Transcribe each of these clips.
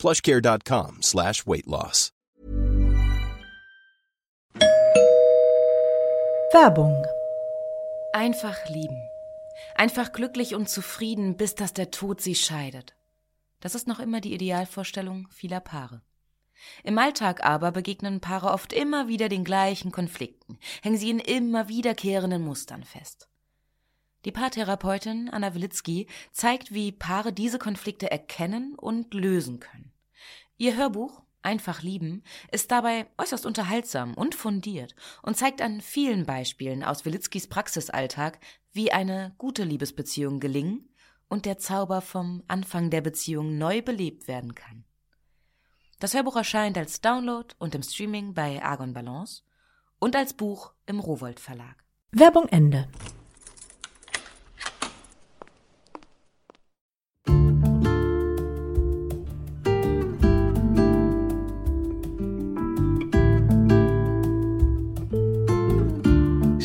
plushcare.com slash weight loss. Werbung. Einfach lieben. Einfach glücklich und zufrieden, bis dass der Tod sie scheidet. Das ist noch immer die Idealvorstellung vieler Paare. Im Alltag aber begegnen Paare oft immer wieder den gleichen Konflikten, hängen sie in immer wiederkehrenden Mustern fest. Die Paartherapeutin Anna Wilitzki zeigt, wie Paare diese Konflikte erkennen und lösen können. Ihr Hörbuch Einfach lieben ist dabei äußerst unterhaltsam und fundiert und zeigt an vielen Beispielen aus Wilitzkis Praxisalltag, wie eine gute Liebesbeziehung gelingen und der Zauber vom Anfang der Beziehung neu belebt werden kann. Das Hörbuch erscheint als Download und im Streaming bei Argon Balance und als Buch im Rowold Verlag. Werbung Ende.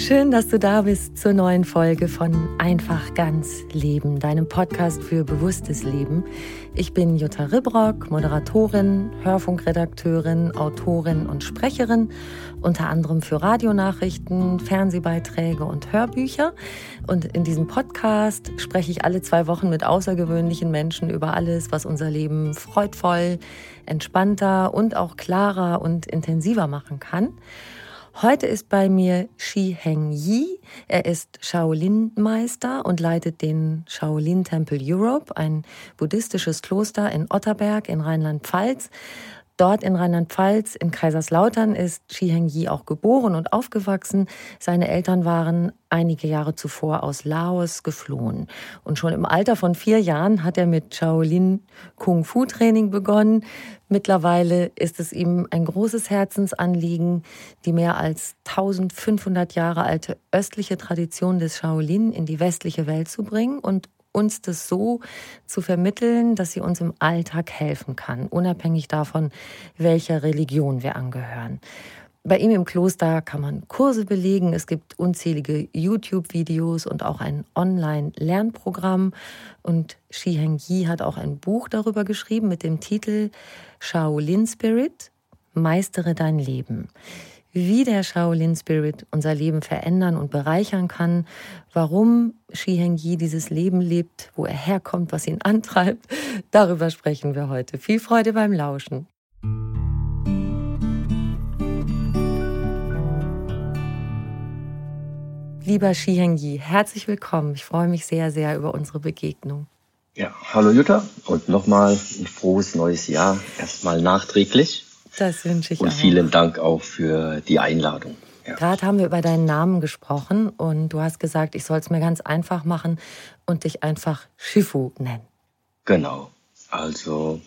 Schön, dass du da bist zur neuen Folge von Einfach ganz Leben, deinem Podcast für bewusstes Leben. Ich bin Jutta Ribrock, Moderatorin, Hörfunkredakteurin, Autorin und Sprecherin, unter anderem für Radionachrichten, Fernsehbeiträge und Hörbücher. Und in diesem Podcast spreche ich alle zwei Wochen mit außergewöhnlichen Menschen über alles, was unser Leben freudvoll, entspannter und auch klarer und intensiver machen kann. Heute ist bei mir Shi Heng Yi. Er ist Shaolin-Meister und leitet den Shaolin Temple Europe, ein buddhistisches Kloster in Otterberg in Rheinland-Pfalz. Dort in Rheinland-Pfalz, in Kaiserslautern, ist Shi Heng-yi auch geboren und aufgewachsen. Seine Eltern waren einige Jahre zuvor aus Laos geflohen. Und schon im Alter von vier Jahren hat er mit Shaolin Kung-Fu-Training begonnen. Mittlerweile ist es ihm ein großes Herzensanliegen, die mehr als 1500 Jahre alte östliche Tradition des Shaolin in die westliche Welt zu bringen und uns das so zu vermitteln, dass sie uns im Alltag helfen kann, unabhängig davon, welcher Religion wir angehören. Bei ihm im Kloster kann man Kurse belegen. Es gibt unzählige YouTube-Videos und auch ein Online-Lernprogramm. Und Shi Heng Yi hat auch ein Buch darüber geschrieben mit dem Titel Shaolin Spirit, Meistere dein Leben wie der Shaolin Spirit unser Leben verändern und bereichern kann, warum Shi Heng-yi dieses Leben lebt, wo er herkommt, was ihn antreibt, darüber sprechen wir heute. Viel Freude beim Lauschen. Lieber Shi Heng-yi, herzlich willkommen. Ich freue mich sehr, sehr über unsere Begegnung. Ja, hallo Jutta und nochmal ein frohes neues Jahr. Erstmal nachträglich. Das wünsche ich Und auch. vielen Dank auch für die Einladung. Ja. Gerade haben wir über deinen Namen gesprochen und du hast gesagt, ich soll es mir ganz einfach machen und dich einfach Shifu nennen. Genau. Also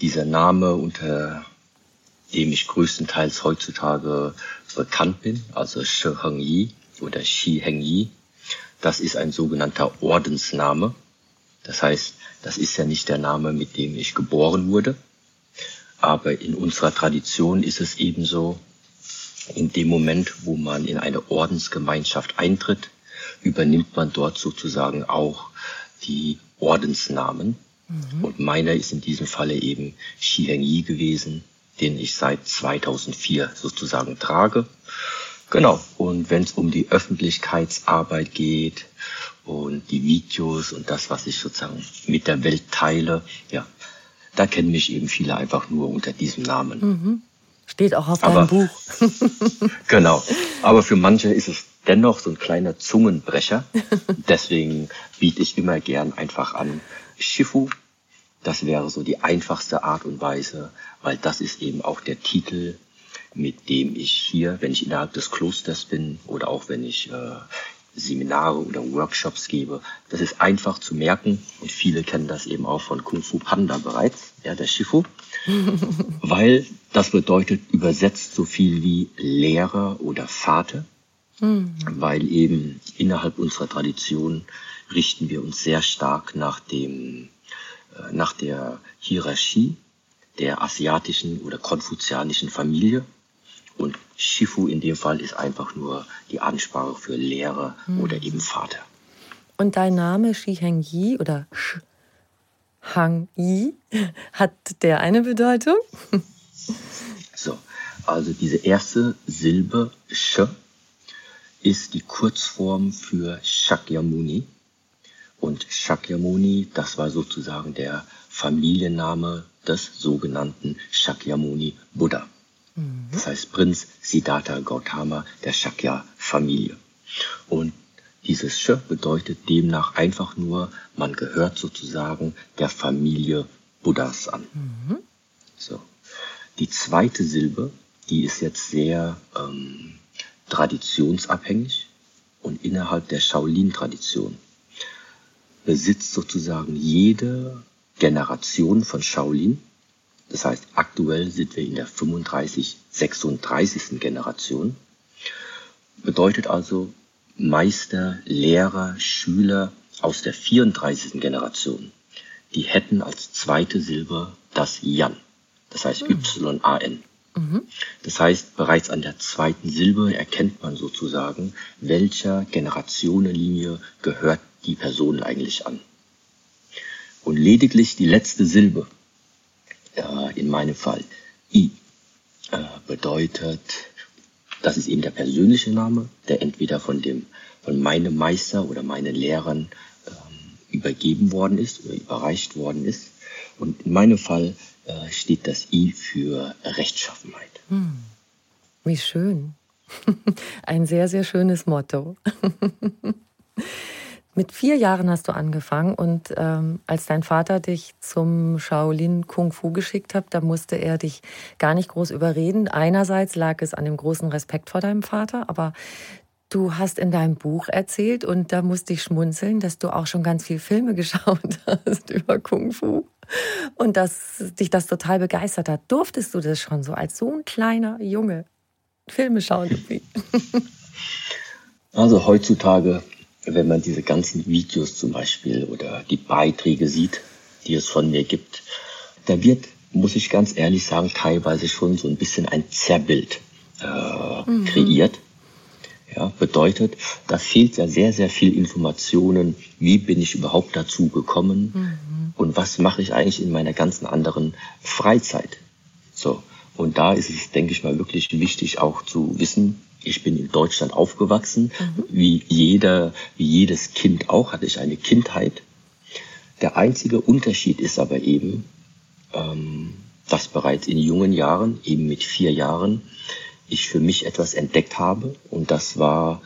dieser Name, unter dem ich größtenteils heutzutage bekannt bin, also Shi Heng Yi oder Shi Heng Yi, das ist ein sogenannter Ordensname. Das heißt, das ist ja nicht der Name, mit dem ich geboren wurde, aber in unserer Tradition ist es ebenso, in dem Moment, wo man in eine Ordensgemeinschaft eintritt, übernimmt man dort sozusagen auch die Ordensnamen. Mhm. Und meiner ist in diesem Falle eben Shi Heng Yi gewesen, den ich seit 2004 sozusagen trage. Genau. Und wenn es um die Öffentlichkeitsarbeit geht und die Videos und das, was ich sozusagen mit der Welt teile, ja, da kennen mich eben viele einfach nur unter diesem Namen. Mhm. Steht auch auf deinem Buch. genau. Aber für manche ist es dennoch so ein kleiner Zungenbrecher. Deswegen biete ich immer gern einfach an Shifu. Das wäre so die einfachste Art und Weise, weil das ist eben auch der Titel, mit dem ich hier, wenn ich innerhalb des Klosters bin oder auch wenn ich äh, Seminare oder Workshops gebe. Das ist einfach zu merken und viele kennen das eben auch von Kung Fu Panda bereits, ja, der Shifu, weil das bedeutet übersetzt so viel wie Lehrer oder Vater, mhm. weil eben innerhalb unserer Tradition richten wir uns sehr stark nach dem, äh, nach der Hierarchie der asiatischen oder konfuzianischen Familie. Und Shifu in dem Fall ist einfach nur die Ansprache für Lehrer mhm. oder eben Vater. Und dein Name Shi Heng Yi oder Sh Hang Yi, hat der eine Bedeutung? so, also diese erste Silbe Sh ist die Kurzform für Shakyamuni. Und Shakyamuni, das war sozusagen der Familienname des sogenannten Shakyamuni Buddha. Mhm. Das heißt Prinz Siddhartha Gautama der Shakya-Familie. Und dieses Sh bedeutet demnach einfach nur, man gehört sozusagen der Familie Buddhas an. Mhm. So. Die zweite Silbe, die ist jetzt sehr ähm, traditionsabhängig und innerhalb der Shaolin-Tradition besitzt sozusagen jede Generation von Shaolin. Das heißt, aktuell sind wir in der 35, 36. Generation. Bedeutet also Meister, Lehrer, Schüler aus der 34. Generation. Die hätten als zweite Silbe das Yan. Das heißt mhm. Y-A-N. Mhm. Das heißt, bereits an der zweiten Silbe erkennt man sozusagen, welcher Generationenlinie gehört die Person eigentlich an. Und lediglich die letzte Silbe, äh, in meinem Fall I, äh, bedeutet, das ist eben der persönliche Name, der entweder von dem, von meinem Meister oder meinen Lehrern ähm, übergeben worden ist oder überreicht worden ist. Und in meinem Fall äh, steht das I für Rechtschaffenheit. Hm. Wie schön. Ein sehr, sehr schönes Motto. Mit vier Jahren hast du angefangen und ähm, als dein Vater dich zum Shaolin Kung Fu geschickt hat, da musste er dich gar nicht groß überreden. Einerseits lag es an dem großen Respekt vor deinem Vater, aber du hast in deinem Buch erzählt und da musste ich schmunzeln, dass du auch schon ganz viele Filme geschaut hast über Kung Fu und dass dich das total begeistert hat. Durftest du das schon so als so ein kleiner Junge Filme schauen? Also heutzutage wenn man diese ganzen Videos zum Beispiel oder die Beiträge sieht, die es von mir gibt, da wird, muss ich ganz ehrlich sagen, teilweise schon so ein bisschen ein Zerrbild äh, mhm. kreiert. Ja, bedeutet, da fehlt ja sehr, sehr viel Informationen. Wie bin ich überhaupt dazu gekommen? Mhm. Und was mache ich eigentlich in meiner ganzen anderen Freizeit? So. Und da ist es, denke ich mal, wirklich wichtig auch zu wissen, ich bin in Deutschland aufgewachsen. Mhm. Wie jeder, wie jedes Kind auch hatte ich eine Kindheit. Der einzige Unterschied ist aber eben, ähm, dass bereits in jungen Jahren, eben mit vier Jahren, ich für mich etwas entdeckt habe. Und das war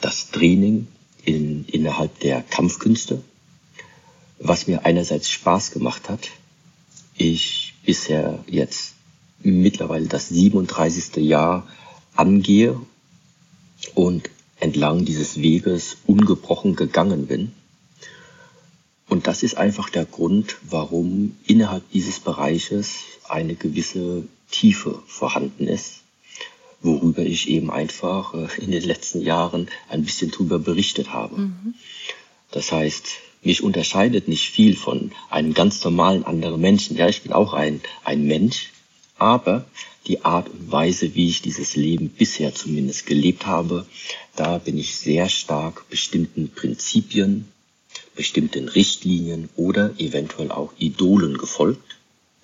das Training in, innerhalb der Kampfkünste, was mir einerseits Spaß gemacht hat. Ich bisher jetzt mittlerweile das 37. Jahr angehe und entlang dieses Weges ungebrochen gegangen bin. Und das ist einfach der Grund, warum innerhalb dieses Bereiches eine gewisse Tiefe vorhanden ist, worüber ich eben einfach äh, in den letzten Jahren ein bisschen drüber berichtet habe. Mhm. Das heißt, mich unterscheidet nicht viel von einem ganz normalen anderen Menschen. Ja, ich bin auch ein, ein Mensch, aber die Art und Weise, wie ich dieses Leben bisher zumindest gelebt habe, da bin ich sehr stark bestimmten Prinzipien, bestimmten Richtlinien oder eventuell auch Idolen gefolgt.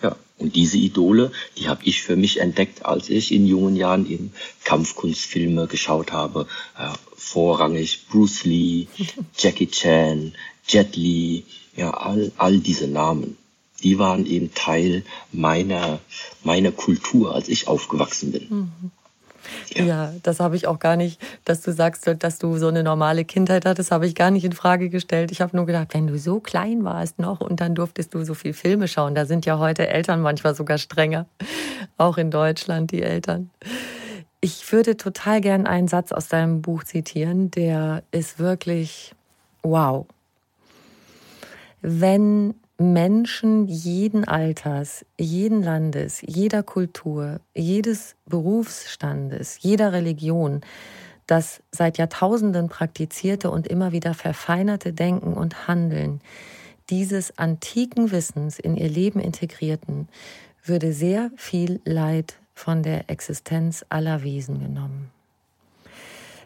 Ja, und diese Idole, die habe ich für mich entdeckt, als ich in jungen Jahren eben Kampfkunstfilme geschaut habe, äh, vorrangig Bruce Lee, Jackie Chan, Jet Li, ja, all, all diese Namen die waren eben Teil meiner, meiner Kultur, als ich aufgewachsen bin. Mhm. Ja. ja. das habe ich auch gar nicht, dass du sagst, dass du so eine normale Kindheit hattest, habe ich gar nicht in Frage gestellt. Ich habe nur gedacht, wenn du so klein warst noch und dann durftest du so viel Filme schauen, da sind ja heute Eltern manchmal sogar strenger, auch in Deutschland die Eltern. Ich würde total gern einen Satz aus deinem Buch zitieren, der ist wirklich wow. Wenn Menschen jeden Alters, jeden Landes, jeder Kultur, jedes Berufsstandes, jeder Religion das seit Jahrtausenden praktizierte und immer wieder verfeinerte Denken und Handeln dieses antiken Wissens in ihr Leben integrierten, würde sehr viel Leid von der Existenz aller Wesen genommen.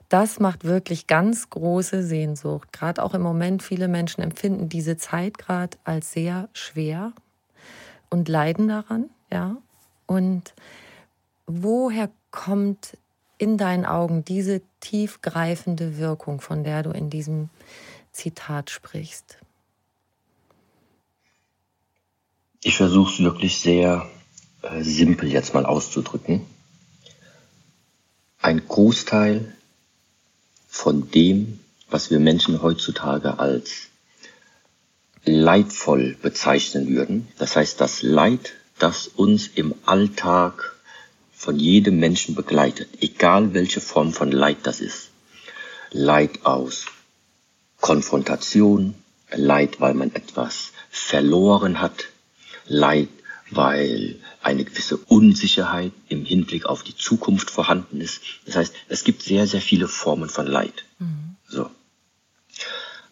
Das macht wirklich ganz große Sehnsucht. Gerade auch im Moment, viele Menschen empfinden diese Zeit gerade als sehr schwer und leiden daran, ja. Und woher kommt in deinen Augen diese tiefgreifende Wirkung, von der du in diesem Zitat sprichst? Ich versuche es wirklich sehr äh, simpel jetzt mal auszudrücken. Ein Großteil von dem, was wir Menschen heutzutage als leidvoll bezeichnen würden. Das heißt, das Leid, das uns im Alltag von jedem Menschen begleitet, egal welche Form von Leid das ist. Leid aus Konfrontation, Leid, weil man etwas verloren hat, Leid, weil eine gewisse Unsicherheit im Hinblick auf die Zukunft vorhanden ist. Das heißt, es gibt sehr, sehr viele Formen von Leid. Mhm. So.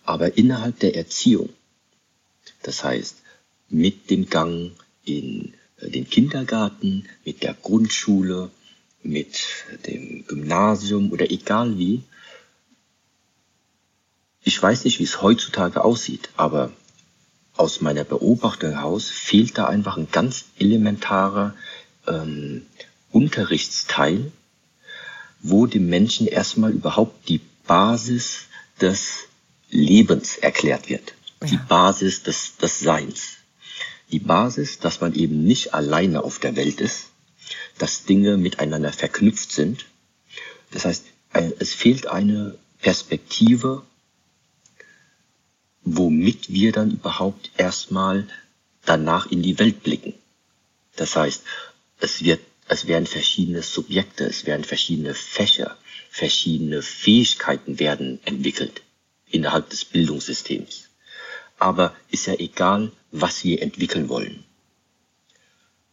Aber innerhalb der Erziehung, das heißt, mit dem Gang in äh, den Kindergarten, mit der Grundschule, mit dem Gymnasium oder egal wie, ich weiß nicht, wie es heutzutage aussieht, aber aus meiner Beobachtung heraus fehlt da einfach ein ganz elementarer ähm, Unterrichtsteil, wo dem Menschen erstmal überhaupt die Basis des Lebens erklärt wird. Ja. Die Basis des, des Seins. Die Basis, dass man eben nicht alleine auf der Welt ist, dass Dinge miteinander verknüpft sind. Das heißt, es fehlt eine Perspektive womit wir dann überhaupt erstmal danach in die Welt blicken. Das heißt, es wird, es werden verschiedene Subjekte, es werden verschiedene Fächer, verschiedene Fähigkeiten werden entwickelt innerhalb des Bildungssystems. Aber ist ja egal, was wir entwickeln wollen.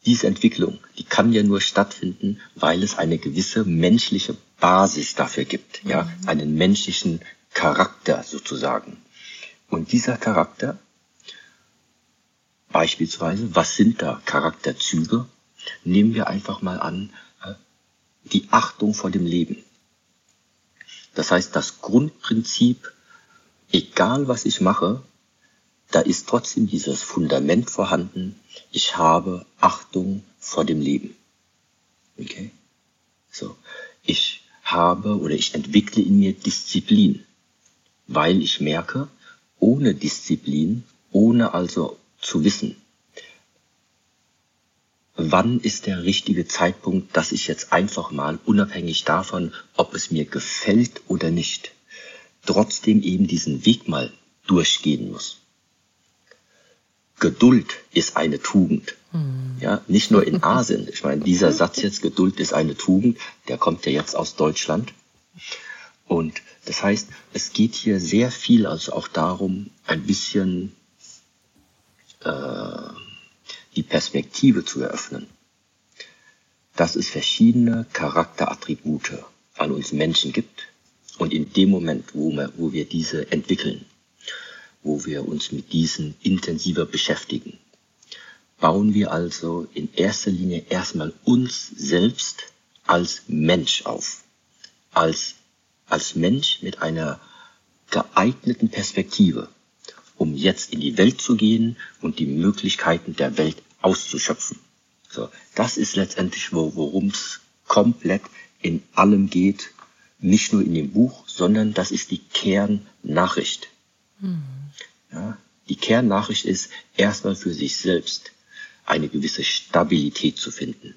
Diese Entwicklung, die kann ja nur stattfinden, weil es eine gewisse menschliche Basis dafür gibt, ja, mhm. einen menschlichen Charakter sozusagen. Und dieser Charakter, beispielsweise, was sind da Charakterzüge? Nehmen wir einfach mal an, äh, die Achtung vor dem Leben. Das heißt, das Grundprinzip, egal was ich mache, da ist trotzdem dieses Fundament vorhanden, ich habe Achtung vor dem Leben. Okay? So. Ich habe oder ich entwickle in mir Disziplin, weil ich merke, ohne Disziplin, ohne also zu wissen, wann ist der richtige Zeitpunkt, dass ich jetzt einfach mal, unabhängig davon, ob es mir gefällt oder nicht, trotzdem eben diesen Weg mal durchgehen muss. Geduld ist eine Tugend. Hm. Ja, nicht nur in Asien. Ich meine, dieser Satz jetzt, Geduld ist eine Tugend, der kommt ja jetzt aus Deutschland. Und das heißt, es geht hier sehr viel also auch darum, ein bisschen äh, die Perspektive zu eröffnen, dass es verschiedene Charakterattribute an uns Menschen gibt und in dem Moment, wo wir, wo wir diese entwickeln, wo wir uns mit diesen intensiver beschäftigen, bauen wir also in erster Linie erstmal uns selbst als Mensch auf, als als Mensch mit einer geeigneten Perspektive, um jetzt in die Welt zu gehen und die Möglichkeiten der Welt auszuschöpfen. So, das ist letztendlich, worum es komplett in allem geht, nicht nur in dem Buch, sondern das ist die Kernnachricht. Mhm. Ja, die Kernnachricht ist erstmal für sich selbst eine gewisse Stabilität zu finden,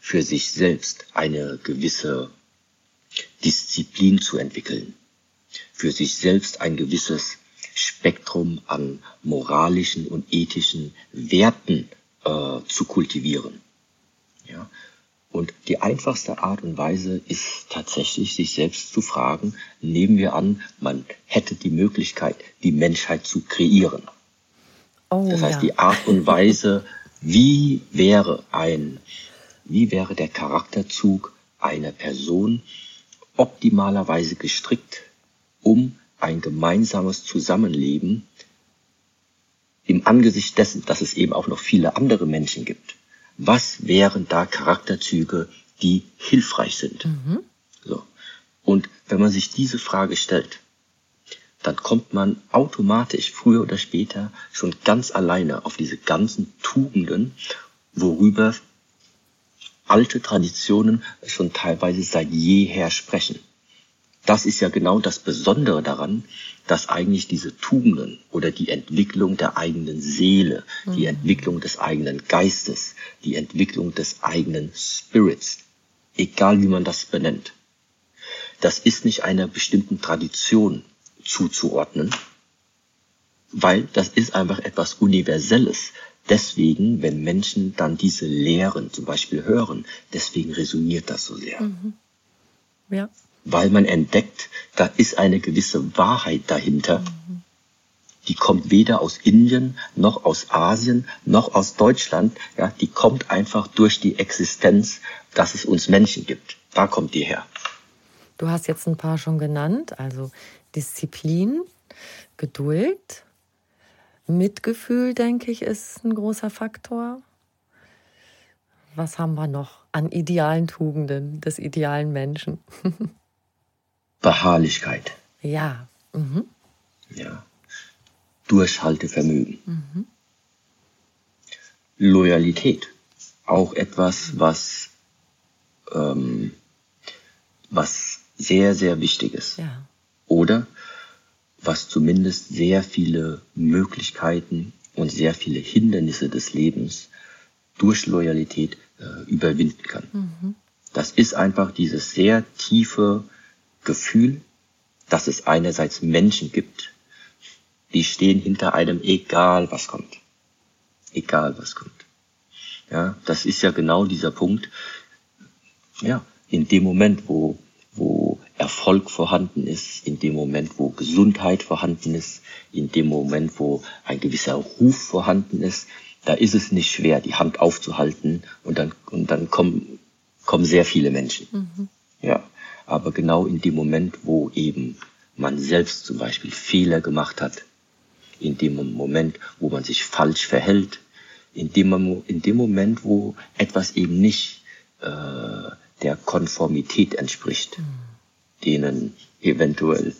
für sich selbst eine gewisse Disziplin zu entwickeln, für sich selbst ein gewisses Spektrum an moralischen und ethischen Werten äh, zu kultivieren. Ja? Und die einfachste Art und Weise ist tatsächlich, sich selbst zu fragen, nehmen wir an, man hätte die Möglichkeit, die Menschheit zu kreieren. Oh, das heißt, ja. die Art und Weise, wie wäre ein, wie wäre der Charakterzug einer Person optimalerweise gestrickt, um ein gemeinsames Zusammenleben im Angesicht dessen, dass es eben auch noch viele andere Menschen gibt. Was wären da Charakterzüge, die hilfreich sind? Mhm. So. Und wenn man sich diese Frage stellt, dann kommt man automatisch früher oder später schon ganz alleine auf diese ganzen Tugenden, worüber alte Traditionen schon teilweise seit jeher sprechen. Das ist ja genau das Besondere daran, dass eigentlich diese Tugenden oder die Entwicklung der eigenen Seele, mhm. die Entwicklung des eigenen Geistes, die Entwicklung des eigenen Spirits, egal wie man das benennt, das ist nicht einer bestimmten Tradition zuzuordnen, weil das ist einfach etwas Universelles. Deswegen, wenn Menschen dann diese Lehren zum Beispiel hören, deswegen resoniert das so sehr. Mhm. Ja. Weil man entdeckt, da ist eine gewisse Wahrheit dahinter. Mhm. Die kommt weder aus Indien, noch aus Asien, noch aus Deutschland. Ja, die kommt einfach durch die Existenz, dass es uns Menschen gibt. Da kommt die her. Du hast jetzt ein paar schon genannt, also Disziplin, Geduld, Mitgefühl, denke ich, ist ein großer Faktor. Was haben wir noch an idealen Tugenden des idealen Menschen? Beharrlichkeit. Ja. Mhm. Ja. Durchhaltevermögen. Mhm. Loyalität. Auch etwas, was, ähm, was sehr, sehr wichtig ist. Ja. Oder was zumindest sehr viele Möglichkeiten und sehr viele Hindernisse des Lebens durch Loyalität äh, überwinden kann. Mhm. Das ist einfach dieses sehr tiefe Gefühl, dass es einerseits Menschen gibt, die stehen hinter einem, egal was kommt. Egal was kommt. Ja, das ist ja genau dieser Punkt. Ja, in dem Moment, wo, wo Erfolg vorhanden ist, in dem Moment, wo Gesundheit vorhanden ist, in dem Moment, wo ein gewisser Ruf vorhanden ist, da ist es nicht schwer, die Hand aufzuhalten und dann, und dann kommen, kommen sehr viele Menschen. Mhm. Ja, aber genau in dem Moment, wo eben man selbst zum Beispiel Fehler gemacht hat, in dem Moment, wo man sich falsch verhält, in dem, in dem Moment, wo etwas eben nicht äh, der Konformität entspricht. Mhm denen eventuell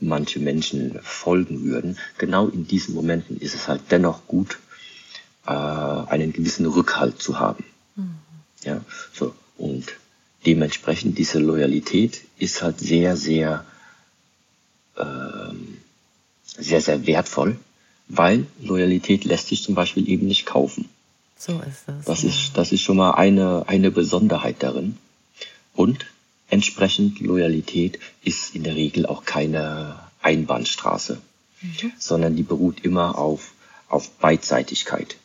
manche Menschen folgen würden. Genau in diesen Momenten ist es halt dennoch gut, äh, einen gewissen Rückhalt zu haben. Mhm. Ja, so. Und dementsprechend diese Loyalität ist halt sehr, sehr, ähm, sehr, sehr wertvoll, weil Loyalität lässt sich zum Beispiel eben nicht kaufen. So ist das. Das ja. ist, das ist schon mal eine, eine Besonderheit darin. Und Entsprechend Loyalität ist in der Regel auch keine Einbahnstraße, mhm. sondern die beruht immer auf, auf Beidseitigkeit.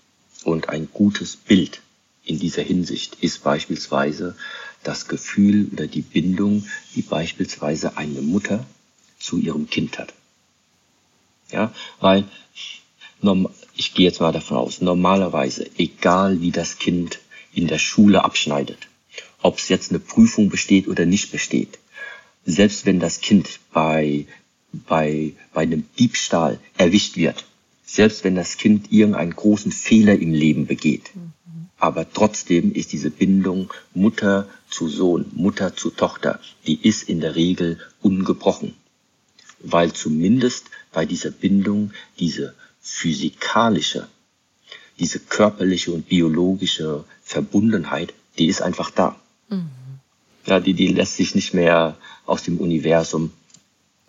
Und ein gutes Bild in dieser Hinsicht ist beispielsweise das Gefühl oder die Bindung, die beispielsweise eine Mutter zu ihrem Kind hat. Ja, weil ich gehe jetzt mal davon aus, normalerweise, egal wie das Kind in der Schule abschneidet, ob es jetzt eine Prüfung besteht oder nicht besteht. Selbst wenn das Kind bei, bei, bei einem Diebstahl erwischt wird, selbst wenn das Kind irgendeinen großen Fehler im Leben begeht, aber trotzdem ist diese Bindung Mutter zu Sohn, Mutter zu Tochter, die ist in der Regel ungebrochen. Weil zumindest bei dieser Bindung diese physikalische, diese körperliche und biologische Verbundenheit, die ist einfach da. Mhm. Ja, die, die lässt sich nicht mehr aus dem Universum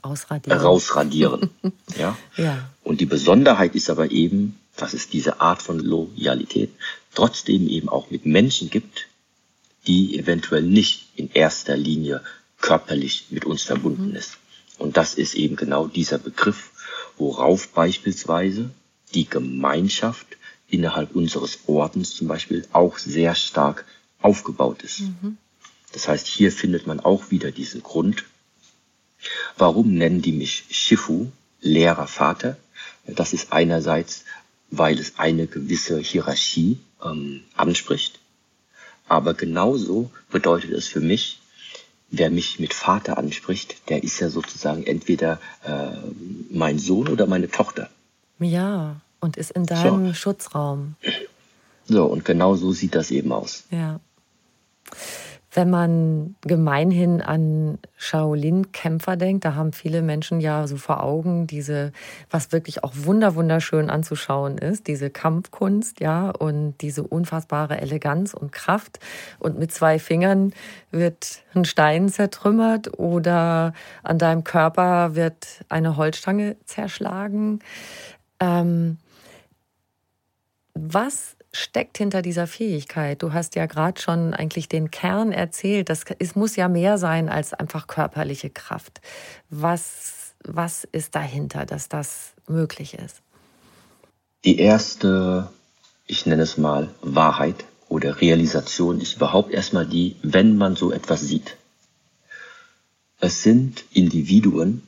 Ausradieren. rausradieren. ja? ja. Und die Besonderheit ist aber eben, dass es diese Art von Loyalität trotzdem eben auch mit Menschen gibt, die eventuell nicht in erster Linie körperlich mit uns verbunden mhm. ist. Und das ist eben genau dieser Begriff, worauf beispielsweise die Gemeinschaft innerhalb unseres Ordens zum Beispiel auch sehr stark aufgebaut ist. Mhm. Das heißt, hier findet man auch wieder diesen Grund. Warum nennen die mich Shifu, Lehrer, Vater? Das ist einerseits, weil es eine gewisse Hierarchie ähm, anspricht. Aber genauso bedeutet es für mich, wer mich mit Vater anspricht, der ist ja sozusagen entweder äh, mein Sohn oder meine Tochter. Ja, und ist in deinem so. Schutzraum. So, und genau so sieht das eben aus. Ja. Wenn man gemeinhin an Shaolin-Kämpfer denkt, da haben viele Menschen ja so vor Augen diese, was wirklich auch wunder wunderschön anzuschauen ist, diese Kampfkunst, ja, und diese unfassbare Eleganz und Kraft. Und mit zwei Fingern wird ein Stein zertrümmert oder an deinem Körper wird eine Holzstange zerschlagen. Ähm, was steckt hinter dieser Fähigkeit? Du hast ja gerade schon eigentlich den Kern erzählt. Das, es muss ja mehr sein als einfach körperliche Kraft. Was, was ist dahinter, dass das möglich ist? Die erste, ich nenne es mal Wahrheit oder Realisation ist überhaupt erstmal die, wenn man so etwas sieht. Es sind Individuen,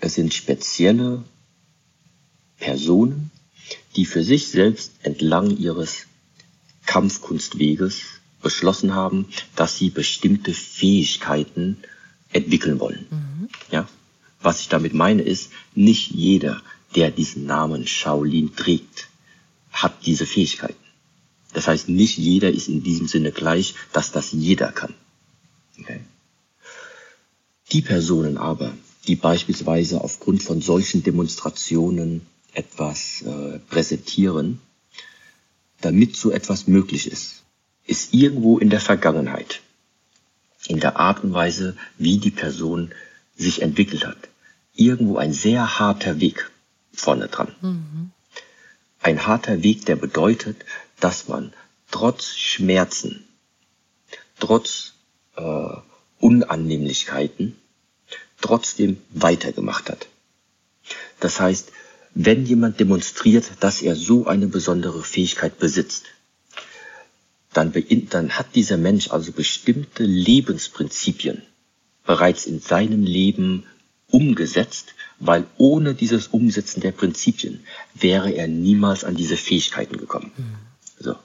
es sind spezielle Personen, die für sich selbst entlang ihres Kampfkunstweges beschlossen haben, dass sie bestimmte Fähigkeiten entwickeln wollen. Mhm. Ja? Was ich damit meine ist, nicht jeder, der diesen Namen Shaolin trägt, hat diese Fähigkeiten. Das heißt, nicht jeder ist in diesem Sinne gleich, dass das jeder kann. Okay? Die Personen aber, die beispielsweise aufgrund von solchen Demonstrationen etwas äh, präsentieren, damit so etwas möglich ist, ist irgendwo in der Vergangenheit, in der Art und Weise, wie die Person sich entwickelt hat, irgendwo ein sehr harter Weg vorne dran. Mhm. Ein harter Weg, der bedeutet, dass man trotz Schmerzen, trotz äh, Unannehmlichkeiten trotzdem weitergemacht hat. Das heißt, wenn jemand demonstriert, dass er so eine besondere Fähigkeit besitzt, dann, dann hat dieser Mensch also bestimmte Lebensprinzipien bereits in seinem Leben umgesetzt, weil ohne dieses Umsetzen der Prinzipien wäre er niemals an diese Fähigkeiten gekommen. Mhm. So.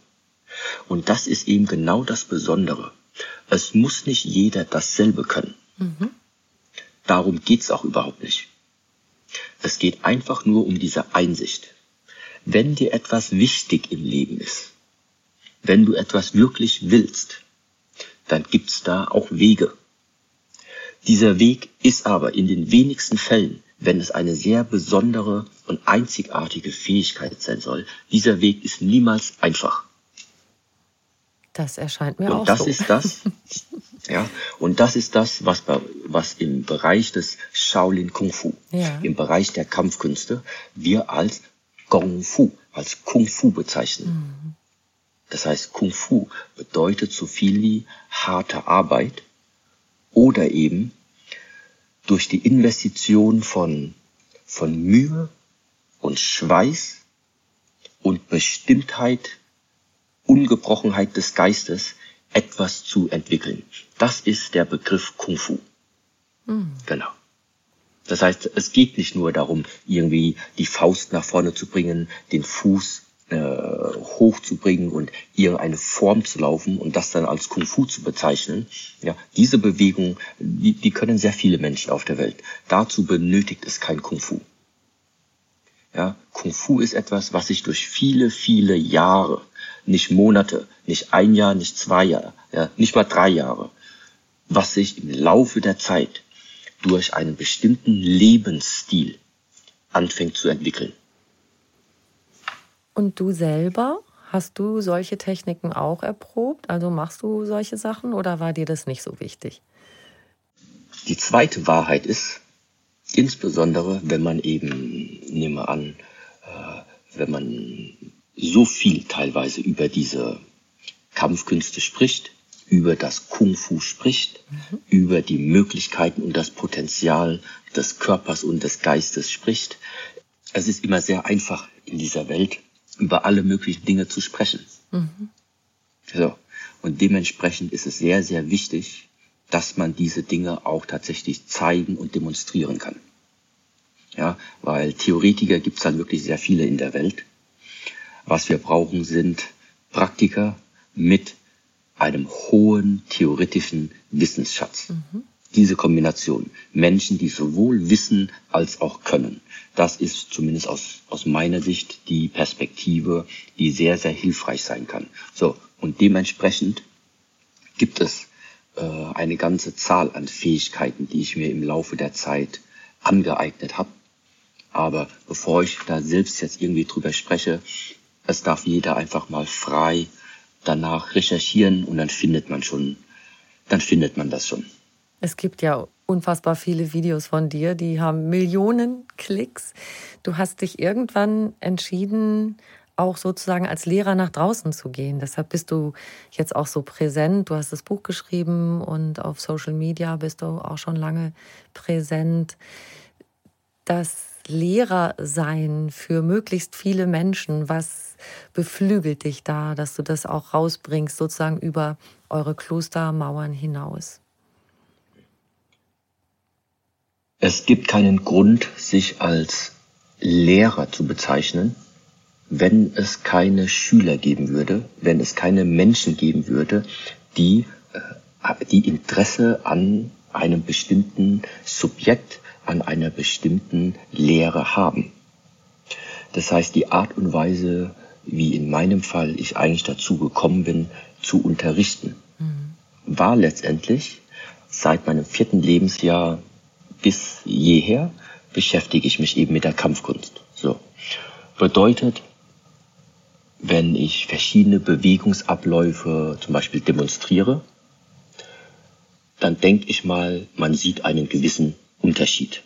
Und das ist eben genau das Besondere. Es muss nicht jeder dasselbe können. Mhm. Darum geht's auch überhaupt nicht. Es geht einfach nur um diese Einsicht. Wenn dir etwas wichtig im Leben ist, wenn du etwas wirklich willst, dann gibt's da auch Wege. Dieser Weg ist aber in den wenigsten Fällen, wenn es eine sehr besondere und einzigartige Fähigkeit sein soll, dieser Weg ist niemals einfach. Das erscheint mir und auch das so. ist das, ja, und das ist das, was, was im Bereich des Shaolin Kung Fu, ja. im Bereich der Kampfkünste, wir als Kung Fu, als Kung Fu bezeichnen. Mhm. Das heißt, Kung Fu bedeutet so viel wie harte Arbeit oder eben durch die Investition von, von Mühe und Schweiß und Bestimmtheit Ungebrochenheit des Geistes etwas zu entwickeln. Das ist der Begriff Kung Fu. Mhm. Genau. Das heißt, es geht nicht nur darum, irgendwie die Faust nach vorne zu bringen, den Fuß äh, hochzubringen und irgendeine Form zu laufen und das dann als Kung Fu zu bezeichnen. Ja, diese Bewegung, die, die können sehr viele Menschen auf der Welt. Dazu benötigt es kein Kung Fu. Ja, Kung Fu ist etwas, was sich durch viele, viele Jahre nicht Monate, nicht ein Jahr, nicht zwei Jahre, ja, nicht mal drei Jahre, was sich im Laufe der Zeit durch einen bestimmten Lebensstil anfängt zu entwickeln. Und du selber, hast du solche Techniken auch erprobt? Also machst du solche Sachen oder war dir das nicht so wichtig? Die zweite Wahrheit ist, insbesondere wenn man eben, nehme an, äh, wenn man so viel teilweise über diese Kampfkünste spricht, über das Kung Fu spricht, mhm. über die Möglichkeiten und das Potenzial des Körpers und des Geistes spricht. Es ist immer sehr einfach in dieser Welt, über alle möglichen Dinge zu sprechen. Mhm. So. Und dementsprechend ist es sehr, sehr wichtig, dass man diese Dinge auch tatsächlich zeigen und demonstrieren kann. Ja, weil Theoretiker gibt es halt wirklich sehr viele in der Welt. Was wir brauchen, sind Praktiker mit einem hohen theoretischen Wissensschatz. Mhm. Diese Kombination, Menschen, die sowohl wissen als auch können, das ist zumindest aus, aus meiner Sicht die Perspektive, die sehr, sehr hilfreich sein kann. So, und dementsprechend gibt es äh, eine ganze Zahl an Fähigkeiten, die ich mir im Laufe der Zeit angeeignet habe. Aber bevor ich da selbst jetzt irgendwie drüber spreche, es darf jeder einfach mal frei danach recherchieren und dann findet man schon, dann findet man das schon. Es gibt ja unfassbar viele Videos von dir, die haben Millionen Klicks. Du hast dich irgendwann entschieden, auch sozusagen als Lehrer nach draußen zu gehen. Deshalb bist du jetzt auch so präsent. Du hast das Buch geschrieben und auf Social Media bist du auch schon lange präsent. Das Lehrersein für möglichst viele Menschen, was beflügelt dich da, dass du das auch rausbringst, sozusagen über eure Klostermauern hinaus? Es gibt keinen Grund, sich als Lehrer zu bezeichnen, wenn es keine Schüler geben würde, wenn es keine Menschen geben würde, die, äh, die Interesse an einem bestimmten Subjekt, an einer bestimmten Lehre haben. Das heißt, die Art und Weise, wie in meinem Fall ich eigentlich dazu gekommen bin, zu unterrichten, mhm. war letztendlich seit meinem vierten Lebensjahr bis jeher beschäftige ich mich eben mit der Kampfkunst. So. Bedeutet, wenn ich verschiedene Bewegungsabläufe zum Beispiel demonstriere, dann denke ich mal, man sieht einen gewissen Unterschied.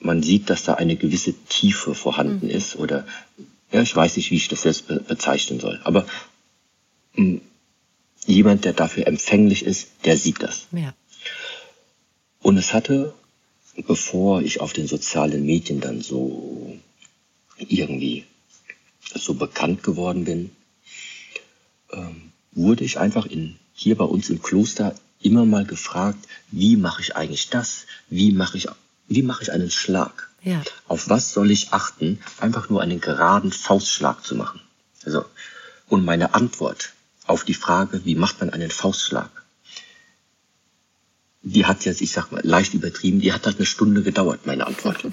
Man sieht, dass da eine gewisse Tiefe vorhanden mhm. ist oder ja, ich weiß nicht, wie ich das jetzt be bezeichnen soll. Aber mh, hm, jemand, der dafür empfänglich ist, der sieht das. Ja. Und es hatte bevor ich auf den sozialen Medien dann so irgendwie so bekannt geworden bin, ähm, wurde ich einfach in, hier bei uns im Kloster immer mal gefragt, wie mache ich eigentlich das? Wie mache ich, wie mache ich einen Schlag? Ja. Auf was soll ich achten, einfach nur einen geraden Faustschlag zu machen? Also, und meine Antwort auf die Frage, wie macht man einen Faustschlag, die hat jetzt, ich sag mal, leicht übertrieben, die hat halt eine Stunde gedauert, meine Antwort.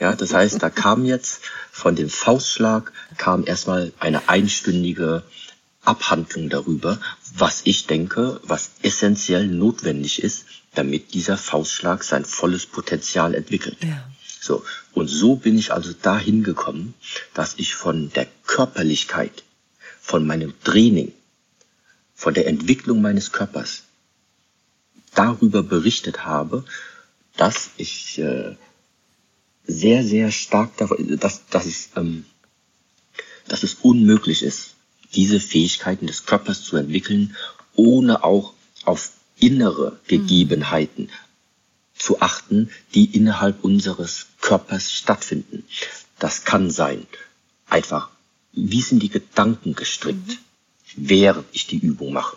Ja, das heißt, da kam jetzt von dem Faustschlag kam erstmal eine einstündige Abhandlung darüber, was ich denke, was essentiell notwendig ist, damit dieser Faustschlag sein volles Potenzial entwickelt. Ja. So. Und so bin ich also dahin gekommen, dass ich von der Körperlichkeit, von meinem Training, von der Entwicklung meines Körpers darüber berichtet habe, dass ich äh, sehr, sehr stark davon, dass, dass, es, ähm, dass es unmöglich ist, diese Fähigkeiten des Körpers zu entwickeln, ohne auch auf innere Gegebenheiten mhm. zu achten, die innerhalb unseres Körpers stattfinden. Das kann sein, einfach, wie sind die Gedanken gestrickt, mhm. während ich die Übung mache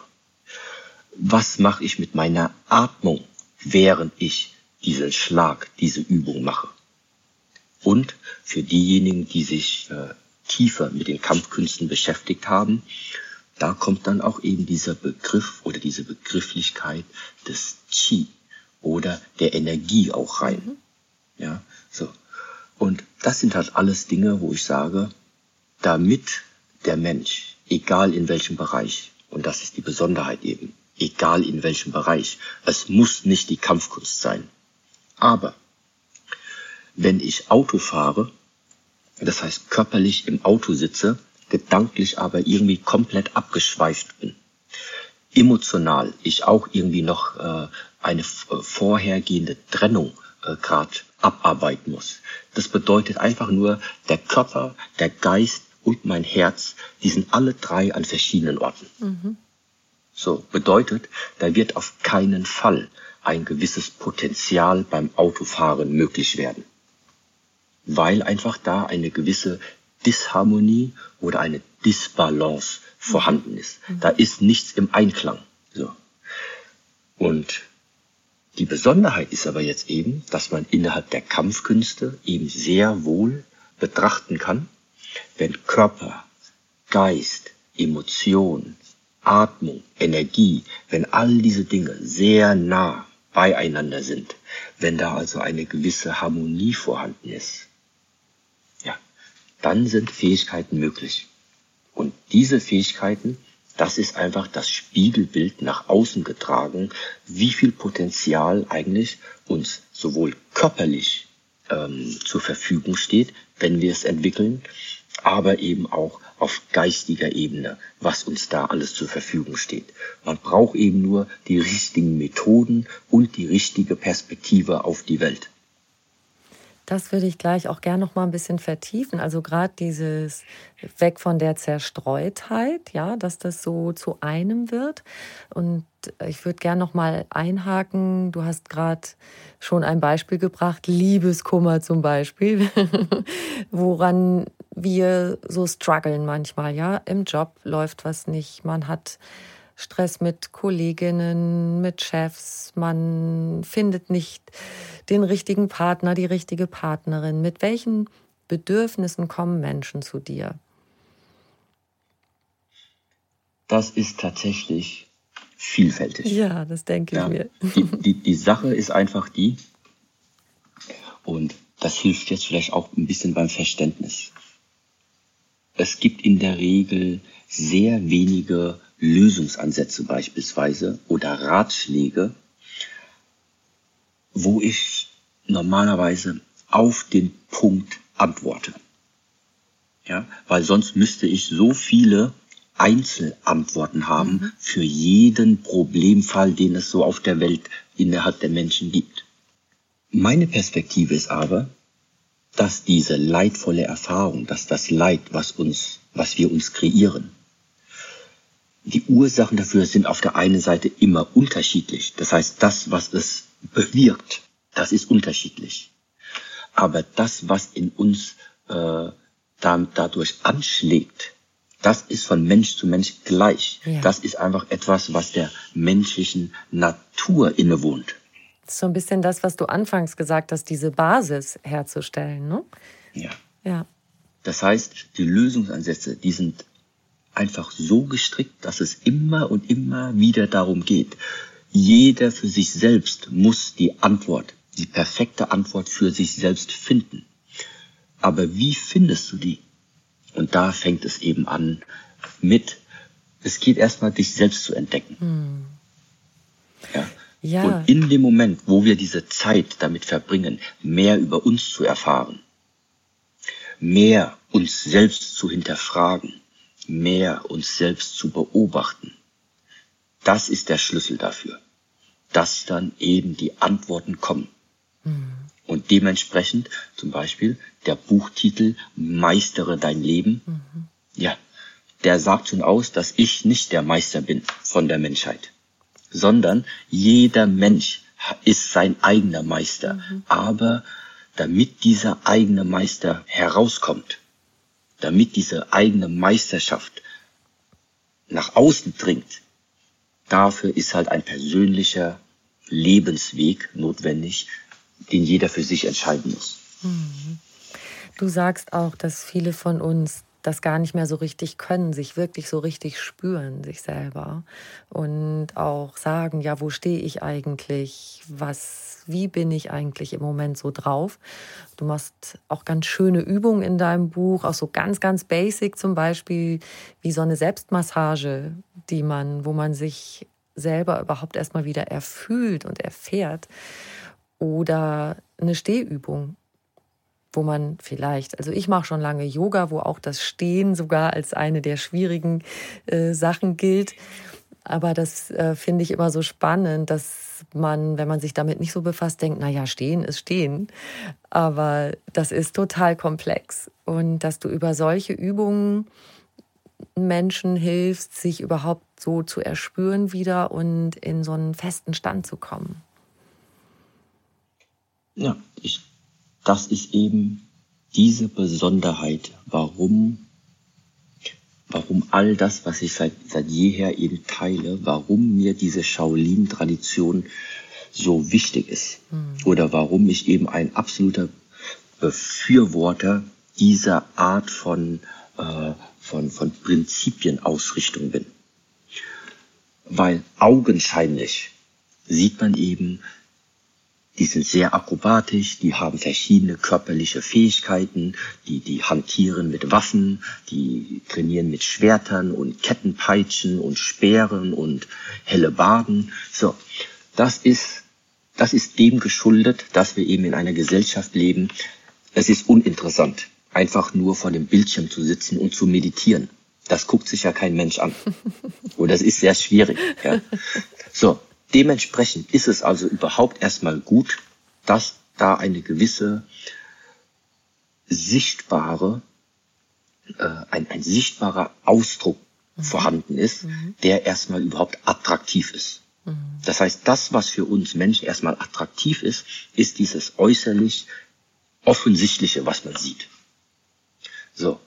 was mache ich mit meiner Atmung, während ich diesen Schlag, diese Übung mache. Und für diejenigen, die sich äh, tiefer mit den Kampfkünsten beschäftigt haben, da kommt dann auch eben dieser Begriff oder diese Begrifflichkeit des Qi oder der Energie auch rein. Mhm. Ja, so. Und das sind halt alles Dinge, wo ich sage, damit der Mensch, egal in welchem Bereich, und das ist die Besonderheit eben, egal in welchem Bereich. Es muss nicht die Kampfkunst sein. Aber wenn ich Auto fahre, das heißt körperlich im Auto sitze, gedanklich aber irgendwie komplett abgeschweift bin, emotional ich auch irgendwie noch äh, eine äh, vorhergehende Trennung äh, gerade abarbeiten muss. Das bedeutet einfach nur, der Körper, der Geist und mein Herz, die sind alle drei an verschiedenen Orten. Mhm. So bedeutet, da wird auf keinen Fall ein gewisses Potenzial beim Autofahren möglich werden, weil einfach da eine gewisse Disharmonie oder eine Disbalance vorhanden ist. Da ist nichts im Einklang. So. Und die Besonderheit ist aber jetzt eben, dass man innerhalb der Kampfkünste eben sehr wohl betrachten kann, wenn Körper, Geist, Emotion, Atmung, Energie, wenn all diese Dinge sehr nah beieinander sind, wenn da also eine gewisse Harmonie vorhanden ist, dann sind Fähigkeiten möglich. Und diese Fähigkeiten, das ist einfach das Spiegelbild nach außen getragen, wie viel Potenzial eigentlich uns sowohl körperlich ähm, zur Verfügung steht, wenn wir es entwickeln, aber eben auch auf geistiger Ebene, was uns da alles zur Verfügung steht. Man braucht eben nur die richtigen Methoden und die richtige Perspektive auf die Welt. Das würde ich gleich auch gerne noch mal ein bisschen vertiefen. Also gerade dieses weg von der Zerstreutheit, ja, dass das so zu einem wird. Und ich würde gerne noch mal einhaken. Du hast gerade schon ein Beispiel gebracht, Liebeskummer zum Beispiel, woran wir so strugglen manchmal, ja. Im Job läuft was nicht, man hat Stress mit Kolleginnen, mit Chefs, man findet nicht den richtigen Partner, die richtige Partnerin. Mit welchen Bedürfnissen kommen Menschen zu dir? Das ist tatsächlich vielfältig. Ja, das denke ja, ich mir. Die, die, die Sache ist einfach die, und das hilft jetzt vielleicht auch ein bisschen beim Verständnis. Es gibt in der Regel sehr wenige Lösungsansätze beispielsweise oder Ratschläge, wo ich normalerweise auf den Punkt antworte. Ja, weil sonst müsste ich so viele Einzelantworten haben mhm. für jeden Problemfall, den es so auf der Welt innerhalb der Menschen gibt. Meine Perspektive ist aber, dass diese leidvolle Erfahrung, dass das Leid, was uns, was wir uns kreieren, die Ursachen dafür sind auf der einen Seite immer unterschiedlich. Das heißt, das, was es bewirkt, das ist unterschiedlich. Aber das, was in uns äh, dadurch anschlägt, das ist von Mensch zu Mensch gleich. Ja. Das ist einfach etwas, was der menschlichen Natur innewohnt. So ein bisschen das, was du anfangs gesagt hast, diese Basis herzustellen, ne? Ja. Ja. Das heißt, die Lösungsansätze, die sind einfach so gestrickt, dass es immer und immer wieder darum geht. Jeder für sich selbst muss die Antwort, die perfekte Antwort für sich selbst finden. Aber wie findest du die? Und da fängt es eben an mit, es geht erstmal dich selbst zu entdecken. Hm. Ja. ja. Und in dem Moment, wo wir diese Zeit damit verbringen, mehr über uns zu erfahren, mehr uns selbst zu hinterfragen, mehr uns selbst zu beobachten. Das ist der Schlüssel dafür, dass dann eben die Antworten kommen. Mhm. Und dementsprechend zum Beispiel der Buchtitel Meistere dein Leben. Mhm. Ja, der sagt schon aus, dass ich nicht der Meister bin von der Menschheit, sondern jeder Mensch ist sein eigener Meister. Mhm. Aber damit dieser eigene Meister herauskommt, damit diese eigene Meisterschaft nach außen dringt, dafür ist halt ein persönlicher Lebensweg notwendig, den jeder für sich entscheiden muss. Mhm. Du sagst auch, dass viele von uns das gar nicht mehr so richtig können, sich wirklich so richtig spüren, sich selber. Und auch sagen, ja, wo stehe ich eigentlich, was, wie bin ich eigentlich im Moment so drauf. Du machst auch ganz schöne Übungen in deinem Buch, auch so ganz, ganz basic zum Beispiel, wie so eine Selbstmassage, die man, wo man sich selber überhaupt erstmal wieder erfühlt und erfährt. Oder eine Stehübung, wo man vielleicht, also ich mache schon lange Yoga, wo auch das Stehen sogar als eine der schwierigen äh, Sachen gilt. Aber das äh, finde ich immer so spannend, dass man, wenn man sich damit nicht so befasst, denkt, naja, stehen ist stehen. Aber das ist total komplex. Und dass du über solche Übungen Menschen hilfst, sich überhaupt so zu erspüren wieder und in so einen festen Stand zu kommen. Ja, ich das ist eben diese Besonderheit, warum warum all das, was ich seit, seit jeher eben teile, warum mir diese Shaolin-Tradition so wichtig ist. Mhm. Oder warum ich eben ein absoluter Befürworter dieser Art von, äh, von, von Prinzipienausrichtung bin. Weil augenscheinlich sieht man eben, die sind sehr akrobatisch, die haben verschiedene körperliche Fähigkeiten, die, die hantieren mit Waffen, die trainieren mit Schwertern und Kettenpeitschen und Speeren und Hellebarden. So, das ist, das ist dem geschuldet, dass wir eben in einer Gesellschaft leben. Es ist uninteressant, einfach nur vor dem Bildschirm zu sitzen und zu meditieren. Das guckt sich ja kein Mensch an. Und das ist sehr schwierig. Ja. So, Dementsprechend ist es also überhaupt erstmal gut, dass da eine gewisse sichtbare, äh, ein, ein sichtbarer Ausdruck mhm. vorhanden ist, mhm. der erstmal überhaupt attraktiv ist. Mhm. Das heißt, das, was für uns Menschen erstmal attraktiv ist, ist dieses äußerlich offensichtliche, was man sieht. So.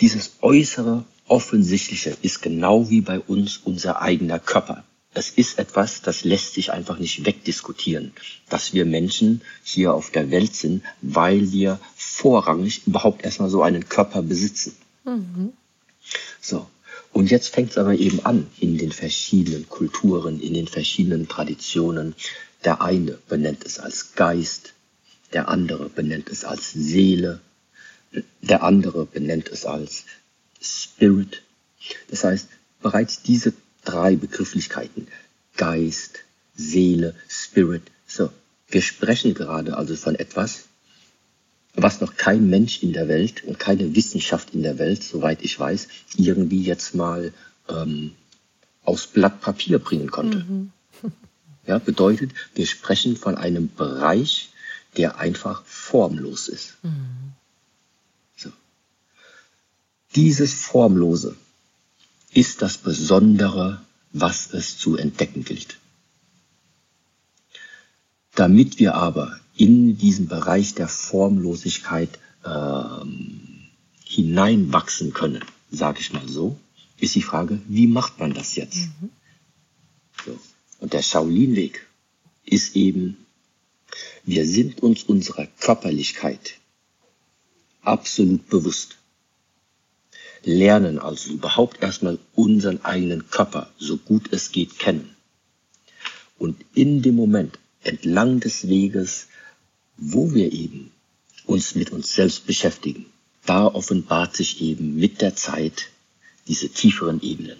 Dieses äußere offensichtliche ist genau wie bei uns unser eigener Körper es ist etwas, das lässt sich einfach nicht wegdiskutieren, dass wir Menschen hier auf der Welt sind, weil wir vorrangig überhaupt erstmal so einen Körper besitzen. Mhm. So. Und jetzt fängt es aber eben an in den verschiedenen Kulturen, in den verschiedenen Traditionen. Der eine benennt es als Geist, der andere benennt es als Seele, der andere benennt es als Spirit. Das heißt, bereits diese drei Begrifflichkeiten. Geist, Seele, Spirit. So, wir sprechen gerade also von etwas, was noch kein Mensch in der Welt und keine Wissenschaft in der Welt, soweit ich weiß, irgendwie jetzt mal ähm, aus Blatt Papier bringen konnte. Mhm. Ja, bedeutet, wir sprechen von einem Bereich, der einfach formlos ist. Mhm. So. Dieses Formlose, ist das Besondere, was es zu entdecken gilt. Damit wir aber in diesen Bereich der Formlosigkeit ähm, hineinwachsen können, sage ich mal so, ist die Frage, wie macht man das jetzt? Mhm. So. Und der Shaolin-Weg ist eben, wir sind uns unserer Körperlichkeit absolut bewusst lernen also überhaupt erstmal unseren eigenen Körper so gut es geht kennen. Und in dem Moment entlang des Weges, wo wir eben uns mit uns selbst beschäftigen, da offenbart sich eben mit der Zeit diese tieferen Ebenen.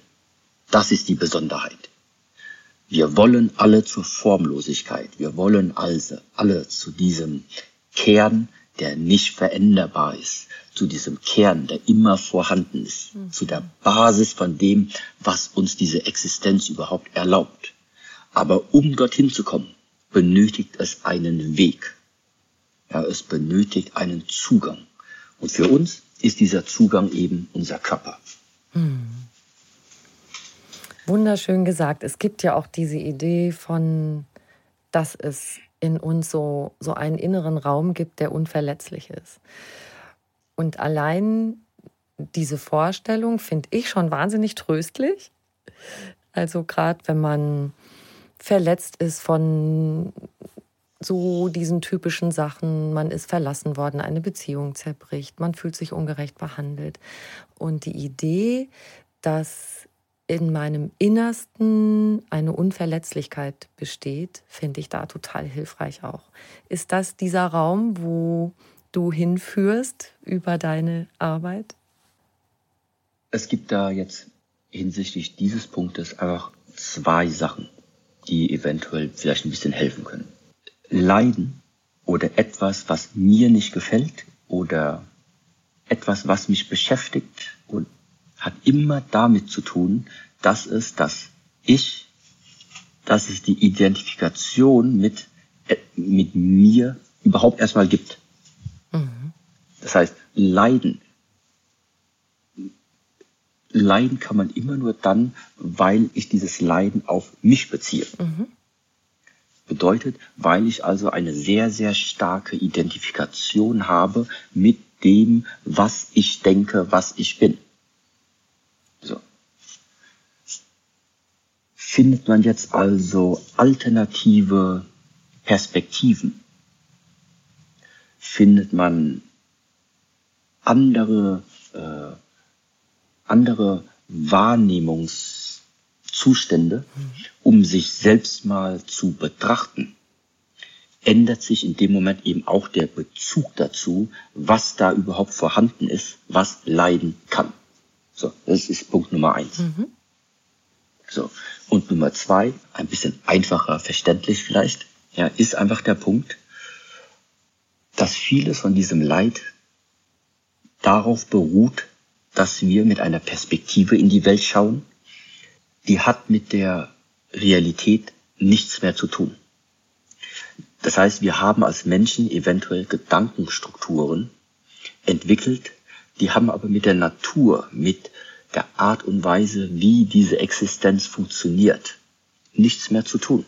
Das ist die Besonderheit. Wir wollen alle zur Formlosigkeit. Wir wollen also alle zu diesem Kern der nicht veränderbar ist, zu diesem Kern, der immer vorhanden ist, mhm. zu der Basis von dem, was uns diese Existenz überhaupt erlaubt. Aber um dorthin zu kommen, benötigt es einen Weg. Ja, es benötigt einen Zugang. Und für uns ist dieser Zugang eben unser Körper. Mhm. Wunderschön gesagt. Es gibt ja auch diese Idee von, dass es in uns so, so einen inneren Raum gibt, der unverletzlich ist. Und allein diese Vorstellung finde ich schon wahnsinnig tröstlich. Also gerade wenn man verletzt ist von so diesen typischen Sachen, man ist verlassen worden, eine Beziehung zerbricht, man fühlt sich ungerecht behandelt. Und die Idee, dass in meinem Innersten eine Unverletzlichkeit besteht, finde ich da total hilfreich auch. Ist das dieser Raum, wo du hinführst über deine Arbeit? Es gibt da jetzt hinsichtlich dieses Punktes einfach zwei Sachen, die eventuell vielleicht ein bisschen helfen können. Leiden oder etwas, was mir nicht gefällt oder etwas, was mich beschäftigt und hat immer damit zu tun, dass es das Ich, dass es die Identifikation mit, äh, mit mir überhaupt erstmal gibt. Das heißt, Leiden. Leiden kann man immer nur dann, weil ich dieses Leiden auf mich beziehe. Mhm. Bedeutet, weil ich also eine sehr, sehr starke Identifikation habe mit dem, was ich denke, was ich bin. So. Findet man jetzt also alternative Perspektiven, findet man andere, äh, andere Wahrnehmungszustände, um sich selbst mal zu betrachten, ändert sich in dem Moment eben auch der Bezug dazu, was da überhaupt vorhanden ist, was leiden kann. So, das ist Punkt Nummer eins. Mhm. So. Und Nummer zwei, ein bisschen einfacher verständlich vielleicht, ja, ist einfach der Punkt, dass vieles von diesem Leid darauf beruht, dass wir mit einer Perspektive in die Welt schauen, die hat mit der Realität nichts mehr zu tun. Das heißt, wir haben als Menschen eventuell Gedankenstrukturen entwickelt, die haben aber mit der Natur, mit der Art und Weise, wie diese Existenz funktioniert, nichts mehr zu tun.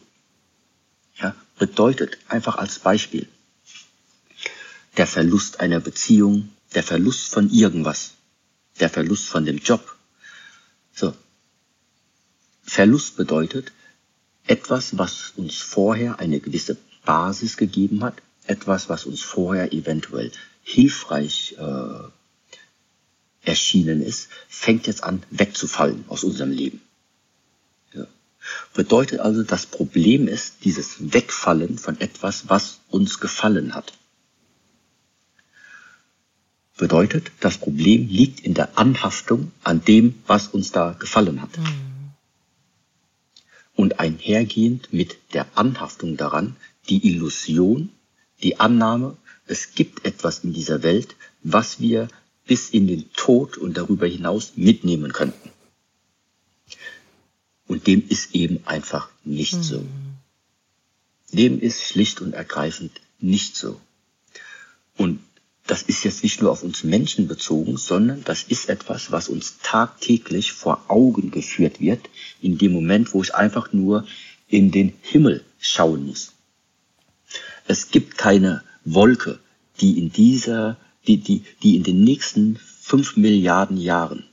Ja, bedeutet einfach als Beispiel der Verlust einer Beziehung, der Verlust von irgendwas, der Verlust von dem Job. So. Verlust bedeutet etwas, was uns vorher eine gewisse Basis gegeben hat, etwas, was uns vorher eventuell hilfreich äh, erschienen ist, fängt jetzt an wegzufallen aus unserem Leben. Bedeutet also, das Problem ist dieses Wegfallen von etwas, was uns gefallen hat. Bedeutet, das Problem liegt in der Anhaftung an dem, was uns da gefallen hat. Mhm. Und einhergehend mit der Anhaftung daran die Illusion, die Annahme, es gibt etwas in dieser Welt, was wir bis in den Tod und darüber hinaus mitnehmen könnten. Und dem ist eben einfach nicht mhm. so. Dem ist schlicht und ergreifend nicht so. Und das ist jetzt nicht nur auf uns Menschen bezogen, sondern das ist etwas, was uns tagtäglich vor Augen geführt wird, in dem Moment, wo ich einfach nur in den Himmel schauen muss. Es gibt keine Wolke, die in dieser die, die, die in den nächsten fünf Milliarden Jahren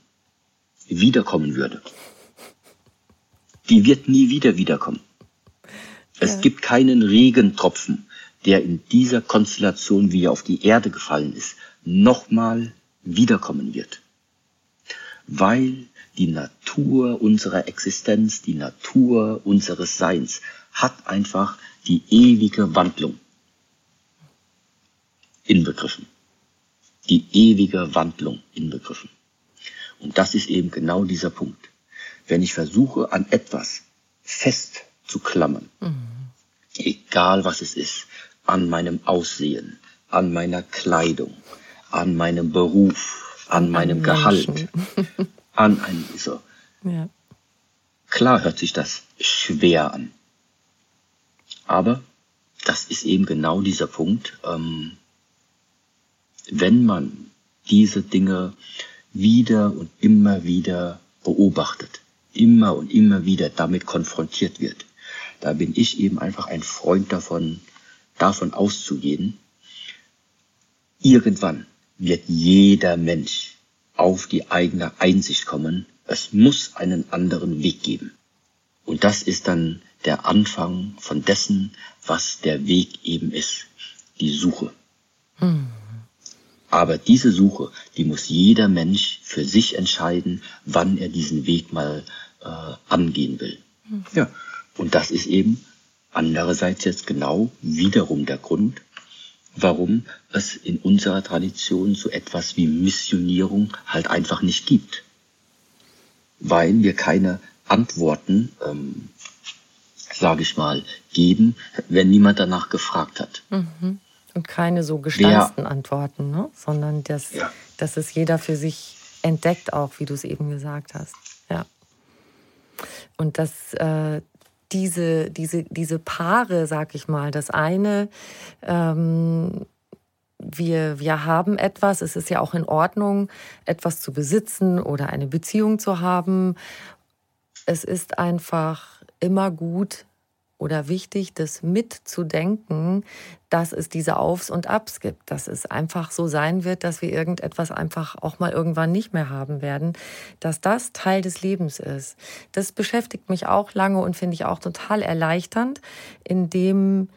wiederkommen würde. Die wird nie wieder wiederkommen. Es ja. gibt keinen Regentropfen, der in dieser Konstellation, wie er auf die Erde gefallen ist, nochmal wiederkommen wird. Weil die Natur unserer Existenz, die Natur unseres Seins hat einfach die ewige Wandlung inbegriffen die ewige Wandlung inbegriffen. Und das ist eben genau dieser Punkt. Wenn ich versuche, an etwas festzuklammern, mhm. egal was es ist, an meinem Aussehen, an meiner Kleidung, an meinem Beruf, an, an meinem Gehalt, an einem, so. Ja. Klar hört sich das schwer an. Aber das ist eben genau dieser Punkt, ähm, wenn man diese Dinge wieder und immer wieder beobachtet, immer und immer wieder damit konfrontiert wird, da bin ich eben einfach ein Freund davon, davon auszugehen, irgendwann wird jeder Mensch auf die eigene Einsicht kommen, es muss einen anderen Weg geben. Und das ist dann der Anfang von dessen, was der Weg eben ist, die Suche. Hm. Aber diese Suche, die muss jeder Mensch für sich entscheiden, wann er diesen Weg mal äh, angehen will. Mhm. Ja, und das ist eben andererseits jetzt genau wiederum der Grund, warum es in unserer Tradition so etwas wie Missionierung halt einfach nicht gibt. Weil wir keine Antworten, ähm, sage ich mal, geben, wenn niemand danach gefragt hat. Mhm. Und keine so gestanzten ja. Antworten, ne? sondern dass, ja. dass es jeder für sich entdeckt, auch wie du es eben gesagt hast. Ja. Und dass äh, diese, diese, diese Paare, sag ich mal, das eine, ähm, wir, wir haben etwas, es ist ja auch in Ordnung, etwas zu besitzen oder eine Beziehung zu haben. Es ist einfach immer gut, oder wichtig, das mitzudenken, dass es diese Aufs und Abs gibt, dass es einfach so sein wird, dass wir irgendetwas einfach auch mal irgendwann nicht mehr haben werden, dass das Teil des Lebens ist. Das beschäftigt mich auch lange und finde ich auch total erleichternd, indem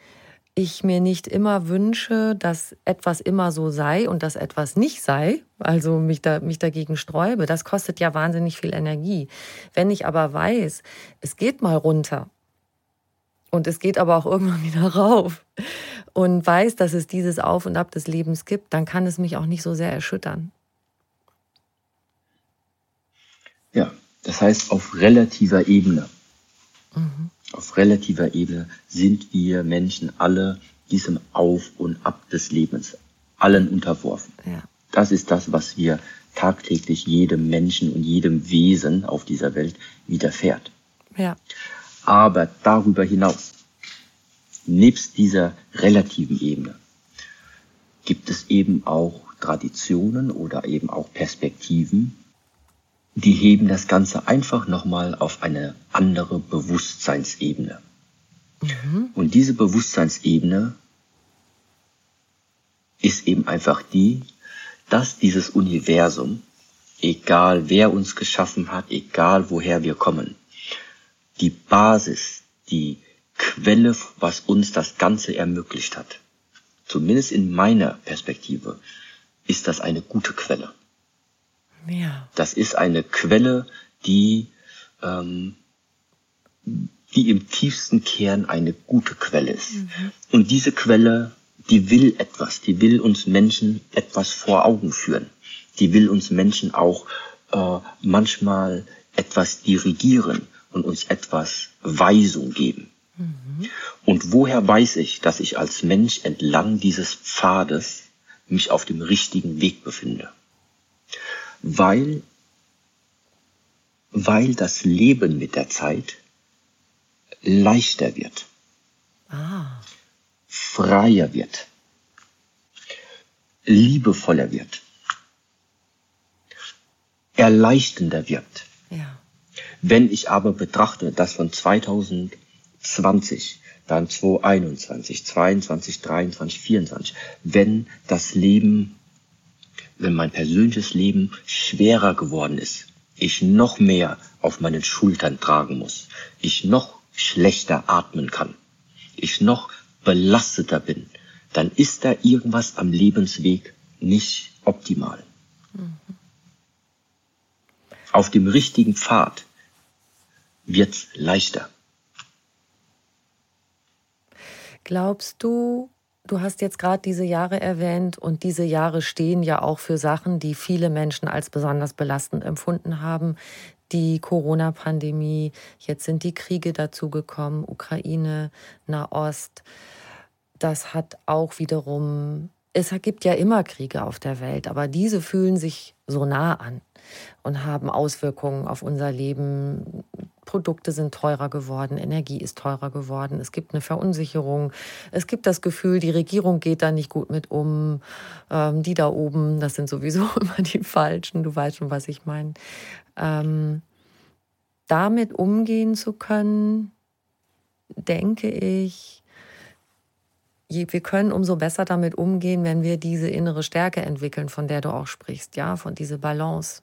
ich mir nicht immer wünsche, dass etwas immer so sei und dass etwas nicht sei, also mich, da, mich dagegen sträube. Das kostet ja wahnsinnig viel Energie. Wenn ich aber weiß, es geht mal runter und es geht aber auch irgendwann wieder rauf und weiß, dass es dieses Auf und Ab des Lebens gibt, dann kann es mich auch nicht so sehr erschüttern. Ja, das heißt auf relativer Ebene. Mhm. Auf relativer Ebene sind wir Menschen alle diesem Auf und Ab des Lebens, allen unterworfen. Ja. Das ist das, was wir tagtäglich jedem Menschen und jedem Wesen auf dieser Welt widerfährt. Ja. Aber darüber hinaus, nebst dieser relativen Ebene, gibt es eben auch Traditionen oder eben auch Perspektiven, die heben das Ganze einfach nochmal auf eine andere Bewusstseinsebene. Mhm. Und diese Bewusstseinsebene ist eben einfach die, dass dieses Universum, egal wer uns geschaffen hat, egal woher wir kommen, die Basis, die Quelle, was uns das Ganze ermöglicht hat, zumindest in meiner Perspektive, ist das eine gute Quelle. Ja. Das ist eine Quelle, die, ähm, die im tiefsten Kern eine gute Quelle ist. Mhm. Und diese Quelle, die will etwas, die will uns Menschen etwas vor Augen führen. Die will uns Menschen auch äh, manchmal etwas dirigieren und uns etwas Weisung geben. Mhm. Und woher weiß ich, dass ich als Mensch entlang dieses Pfades mich auf dem richtigen Weg befinde? Weil, weil das Leben mit der Zeit leichter wird, ah. freier wird, liebevoller wird, erleichternder wird. Ja. Wenn ich aber betrachte, dass von 2020, dann 2021, 22, 23, 24, wenn das Leben, wenn mein persönliches Leben schwerer geworden ist, ich noch mehr auf meinen Schultern tragen muss, ich noch schlechter atmen kann, ich noch belasteter bin, dann ist da irgendwas am Lebensweg nicht optimal. Mhm. Auf dem richtigen Pfad wird's leichter. Glaubst du, du hast jetzt gerade diese Jahre erwähnt und diese Jahre stehen ja auch für Sachen, die viele Menschen als besonders belastend empfunden haben. Die Corona-Pandemie, jetzt sind die Kriege dazugekommen, Ukraine, Nahost. Das hat auch wiederum, es gibt ja immer Kriege auf der Welt, aber diese fühlen sich so nah an und haben Auswirkungen auf unser Leben. Produkte sind teurer geworden, Energie ist teurer geworden, es gibt eine Verunsicherung, es gibt das Gefühl, die Regierung geht da nicht gut mit um, ähm, die da oben, das sind sowieso immer die Falschen, du weißt schon, was ich meine. Ähm, damit umgehen zu können, denke ich, wir können umso besser damit umgehen, wenn wir diese innere Stärke entwickeln, von der du auch sprichst, ja, von dieser Balance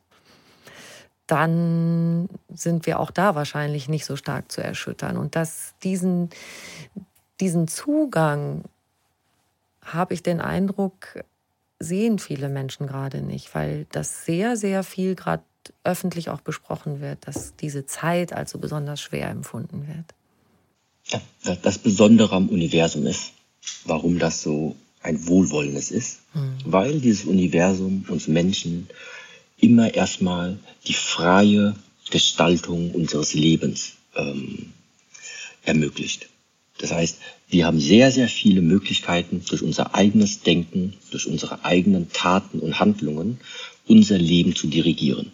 dann sind wir auch da wahrscheinlich nicht so stark zu erschüttern. Und dass diesen, diesen Zugang, habe ich den Eindruck, sehen viele Menschen gerade nicht, weil das sehr, sehr viel gerade öffentlich auch besprochen wird, dass diese Zeit als so besonders schwer empfunden wird. Ja, das Besondere am Universum ist, warum das so ein Wohlwollendes ist, hm. weil dieses Universum uns Menschen immer erstmal die freie Gestaltung unseres Lebens ähm, ermöglicht. Das heißt, wir haben sehr, sehr viele Möglichkeiten, durch unser eigenes Denken, durch unsere eigenen Taten und Handlungen unser Leben zu dirigieren.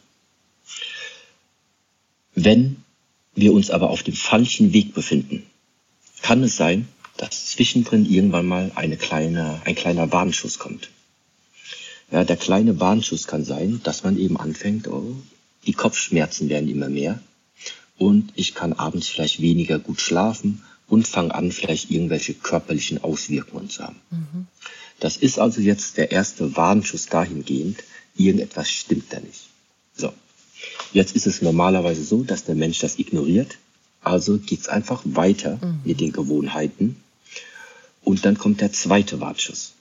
Wenn wir uns aber auf dem falschen Weg befinden, kann es sein, dass zwischendrin irgendwann mal eine kleine, ein kleiner Warnschuss kommt. Ja, der kleine Warnschuss kann sein, dass man eben anfängt, oh, die Kopfschmerzen werden immer mehr und ich kann abends vielleicht weniger gut schlafen und fangen an, vielleicht irgendwelche körperlichen Auswirkungen zu haben. Mhm. Das ist also jetzt der erste Warnschuss dahingehend, irgendetwas stimmt da nicht. So. Jetzt ist es normalerweise so, dass der Mensch das ignoriert. Also geht es einfach weiter mhm. mit den Gewohnheiten. Und dann kommt der zweite Warnschuss.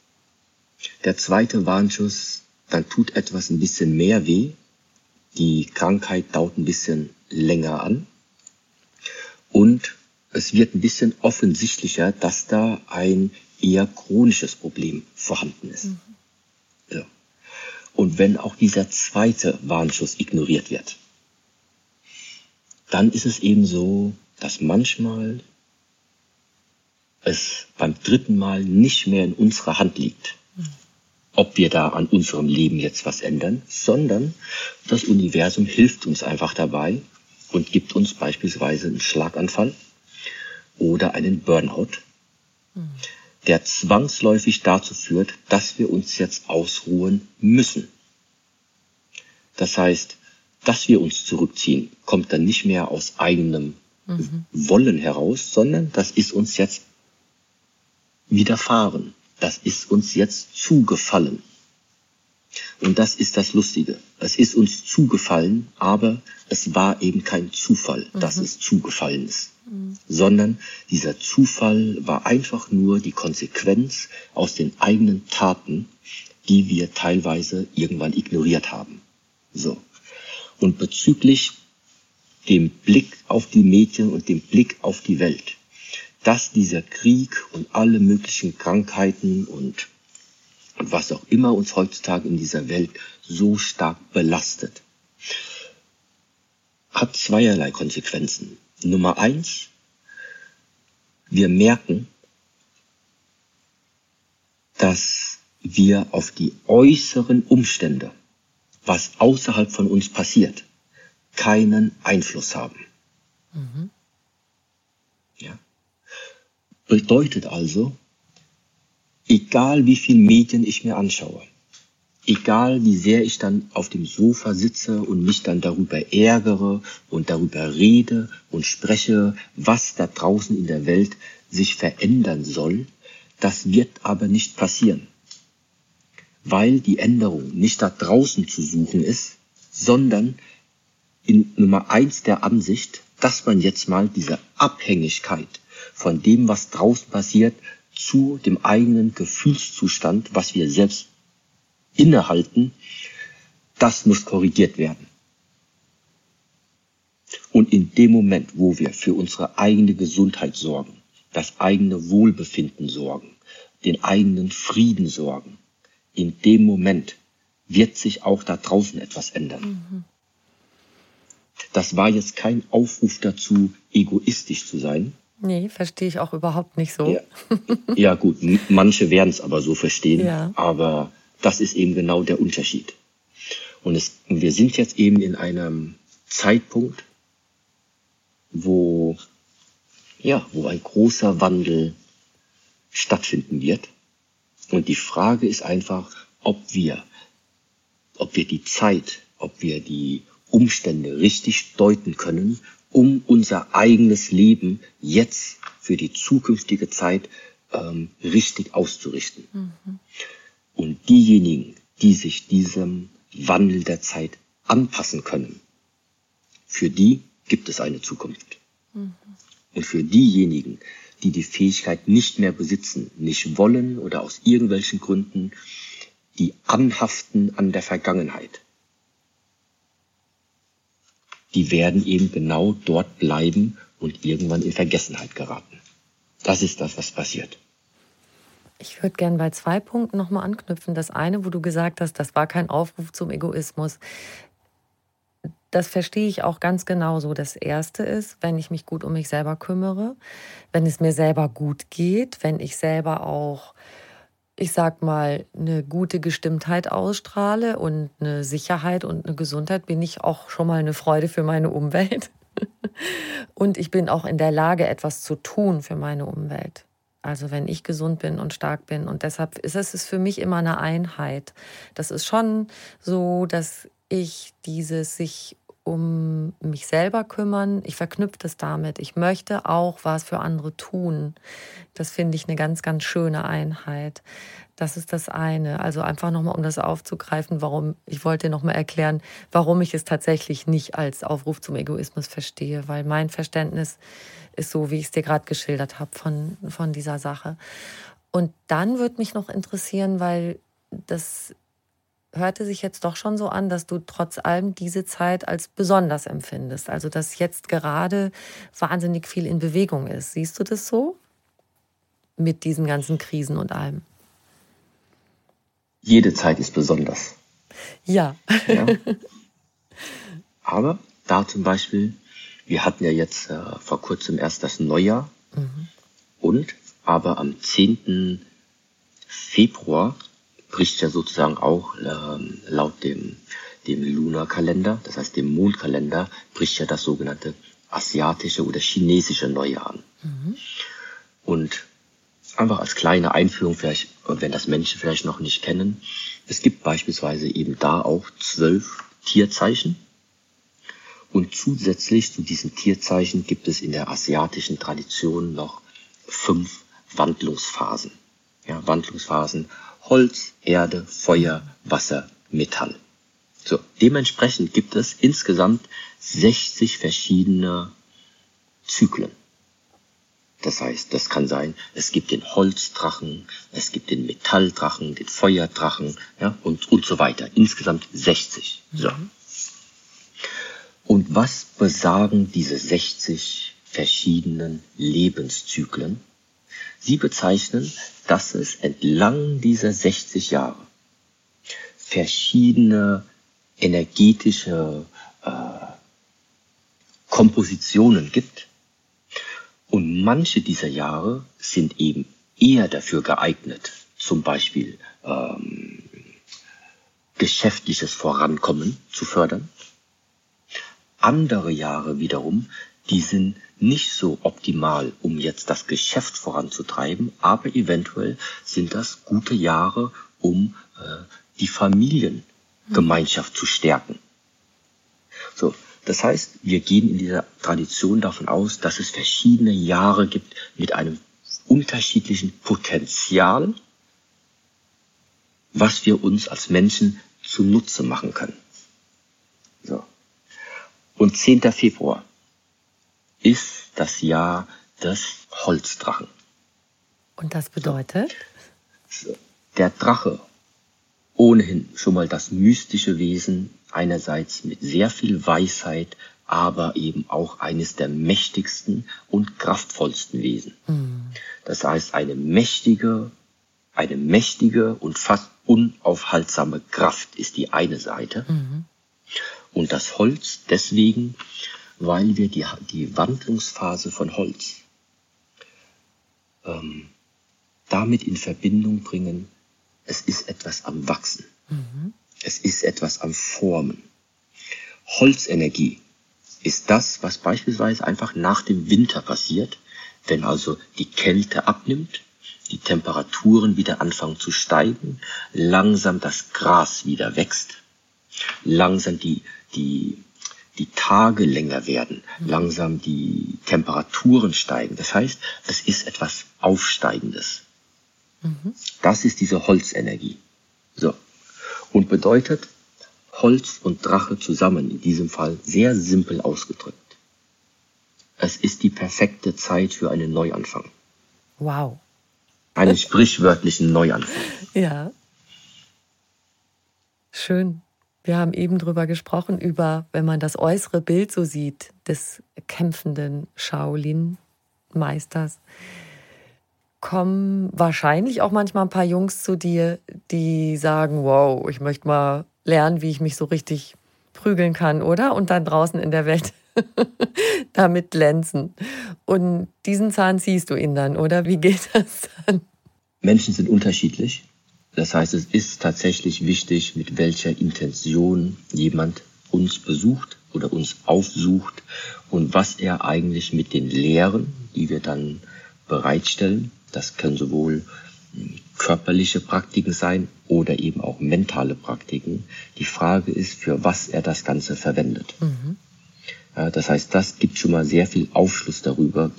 Der zweite Warnschuss, dann tut etwas ein bisschen mehr weh. Die Krankheit dauert ein bisschen länger an. Und es wird ein bisschen offensichtlicher, dass da ein eher chronisches Problem vorhanden ist. Mhm. Ja. Und wenn auch dieser zweite Warnschuss ignoriert wird, dann ist es eben so, dass manchmal es beim dritten Mal nicht mehr in unserer Hand liegt, ob wir da an unserem Leben jetzt was ändern, sondern das Universum hilft uns einfach dabei und gibt uns beispielsweise einen Schlaganfall oder einen Burnout, der zwangsläufig dazu führt, dass wir uns jetzt ausruhen müssen. Das heißt, dass wir uns zurückziehen, kommt dann nicht mehr aus eigenem mhm. Wollen heraus, sondern das ist uns jetzt widerfahren. Das ist uns jetzt zugefallen. Und das ist das Lustige. Es ist uns zugefallen, aber es war eben kein Zufall, mhm. dass es zugefallen ist. Mhm. Sondern dieser Zufall war einfach nur die Konsequenz aus den eigenen Taten, die wir teilweise irgendwann ignoriert haben. So. Und bezüglich dem Blick auf die Mädchen und dem Blick auf die Welt, dass dieser Krieg und alle möglichen Krankheiten und was auch immer uns heutzutage in dieser Welt so stark belastet, hat zweierlei Konsequenzen. Nummer eins, wir merken, dass wir auf die äußeren Umstände, was außerhalb von uns passiert, keinen Einfluss haben. Mhm. Bedeutet also, egal wie viel Medien ich mir anschaue, egal wie sehr ich dann auf dem Sofa sitze und mich dann darüber ärgere und darüber rede und spreche, was da draußen in der Welt sich verändern soll, das wird aber nicht passieren, weil die Änderung nicht da draußen zu suchen ist, sondern in Nummer eins der Ansicht, dass man jetzt mal diese Abhängigkeit von dem, was draußen passiert, zu dem eigenen Gefühlszustand, was wir selbst innehalten, das muss korrigiert werden. Und in dem Moment, wo wir für unsere eigene Gesundheit sorgen, das eigene Wohlbefinden sorgen, den eigenen Frieden sorgen, in dem Moment wird sich auch da draußen etwas ändern. Mhm. Das war jetzt kein Aufruf dazu, egoistisch zu sein, Nee, verstehe ich auch überhaupt nicht so. Ja, ja gut, manche werden es aber so verstehen, ja. aber das ist eben genau der Unterschied. Und es, wir sind jetzt eben in einem Zeitpunkt, wo, ja, wo ein großer Wandel stattfinden wird. Und die Frage ist einfach, ob wir, ob wir die Zeit, ob wir die Umstände richtig deuten können um unser eigenes Leben jetzt für die zukünftige Zeit ähm, richtig auszurichten. Mhm. Und diejenigen, die sich diesem Wandel der Zeit anpassen können, für die gibt es eine Zukunft. Mhm. Und für diejenigen, die die Fähigkeit nicht mehr besitzen, nicht wollen oder aus irgendwelchen Gründen, die anhaften an der Vergangenheit, die werden eben genau dort bleiben und irgendwann in Vergessenheit geraten. Das ist das, was passiert. Ich würde gerne bei zwei Punkten nochmal anknüpfen. Das eine, wo du gesagt hast, das war kein Aufruf zum Egoismus. Das verstehe ich auch ganz genauso. Das erste ist, wenn ich mich gut um mich selber kümmere, wenn es mir selber gut geht, wenn ich selber auch ich sag mal, eine gute Gestimmtheit ausstrahle und eine Sicherheit und eine Gesundheit, bin ich auch schon mal eine Freude für meine Umwelt. und ich bin auch in der Lage, etwas zu tun für meine Umwelt. Also wenn ich gesund bin und stark bin. Und deshalb ist es für mich immer eine Einheit. Das ist schon so, dass ich dieses sich um mich selber kümmern. Ich verknüpfe das damit. Ich möchte auch was für andere tun. Das finde ich eine ganz, ganz schöne Einheit. Das ist das eine. Also einfach nochmal, um das aufzugreifen, warum, ich wollte nochmal erklären, warum ich es tatsächlich nicht als Aufruf zum Egoismus verstehe, weil mein Verständnis ist so, wie ich es dir gerade geschildert habe von, von dieser Sache. Und dann würde mich noch interessieren, weil das hörte sich jetzt doch schon so an, dass du trotz allem diese Zeit als besonders empfindest. Also dass jetzt gerade wahnsinnig viel in Bewegung ist. Siehst du das so? Mit diesen ganzen Krisen und allem. Jede Zeit ist besonders. Ja. ja. Aber da zum Beispiel, wir hatten ja jetzt äh, vor kurzem erst das Neujahr mhm. und aber am 10. Februar bricht ja sozusagen auch ähm, laut dem, dem Lunarkalender, das heißt dem Mondkalender, bricht ja das sogenannte asiatische oder chinesische Neujahr an. Mhm. Und einfach als kleine Einführung, vielleicht, wenn das Menschen vielleicht noch nicht kennen, es gibt beispielsweise eben da auch zwölf Tierzeichen. Und zusätzlich zu diesen Tierzeichen gibt es in der asiatischen Tradition noch fünf Wandlungsphasen. Ja, Wandlungsphasen Holz, Erde, Feuer, Wasser, Metall. So, dementsprechend gibt es insgesamt 60 verschiedene Zyklen. Das heißt, das kann sein, es gibt den Holzdrachen, es gibt den Metalldrachen, den Feuerdrachen, ja, und, und so weiter. Insgesamt 60. So. Und was besagen diese 60 verschiedenen Lebenszyklen? Sie bezeichnen, dass es entlang dieser 60 Jahre verschiedene energetische äh, Kompositionen gibt. Und manche dieser Jahre sind eben eher dafür geeignet, zum Beispiel ähm, geschäftliches Vorankommen zu fördern. Andere Jahre wiederum, die sind nicht so optimal, um jetzt das Geschäft voranzutreiben, aber eventuell sind das gute Jahre, um äh, die Familiengemeinschaft zu stärken. So, das heißt, wir gehen in dieser Tradition davon aus, dass es verschiedene Jahre gibt mit einem unterschiedlichen Potenzial, was wir uns als Menschen zunutze machen können. So. Und 10. Februar ist das Jahr des Holzdrachen. Und das bedeutet? Der Drache, ohnehin schon mal das mystische Wesen, einerseits mit sehr viel Weisheit, aber eben auch eines der mächtigsten und kraftvollsten Wesen. Mhm. Das heißt, eine mächtige, eine mächtige und fast unaufhaltsame Kraft ist die eine Seite. Mhm. Und das Holz deswegen, weil wir die, die Wandlungsphase von Holz ähm, damit in Verbindung bringen, es ist etwas am Wachsen. Mhm. Es ist etwas am Formen. Holzenergie ist das, was beispielsweise einfach nach dem Winter passiert, wenn also die Kälte abnimmt, die Temperaturen wieder anfangen zu steigen, langsam das Gras wieder wächst, langsam die, die die Tage länger werden, mhm. langsam die Temperaturen steigen. Das heißt, es ist etwas Aufsteigendes. Mhm. Das ist diese Holzenergie. So. Und bedeutet Holz und Drache zusammen, in diesem Fall sehr simpel ausgedrückt. Es ist die perfekte Zeit für einen Neuanfang. Wow. Einen sprichwörtlichen Neuanfang. Ja. Schön. Wir haben eben drüber gesprochen, über, wenn man das äußere Bild so sieht, des kämpfenden Shaolin-Meisters, kommen wahrscheinlich auch manchmal ein paar Jungs zu dir, die sagen, wow, ich möchte mal lernen, wie ich mich so richtig prügeln kann, oder? Und dann draußen in der Welt damit glänzen. Und diesen Zahn ziehst du ihn dann, oder? Wie geht das dann? Menschen sind unterschiedlich. Das heißt, es ist tatsächlich wichtig, mit welcher Intention jemand uns besucht oder uns aufsucht und was er eigentlich mit den Lehren, die wir dann bereitstellen, das können sowohl körperliche Praktiken sein oder eben auch mentale Praktiken. Die Frage ist, für was er das Ganze verwendet. Mhm. Das heißt, das gibt schon mal sehr viel Aufschluss darüber,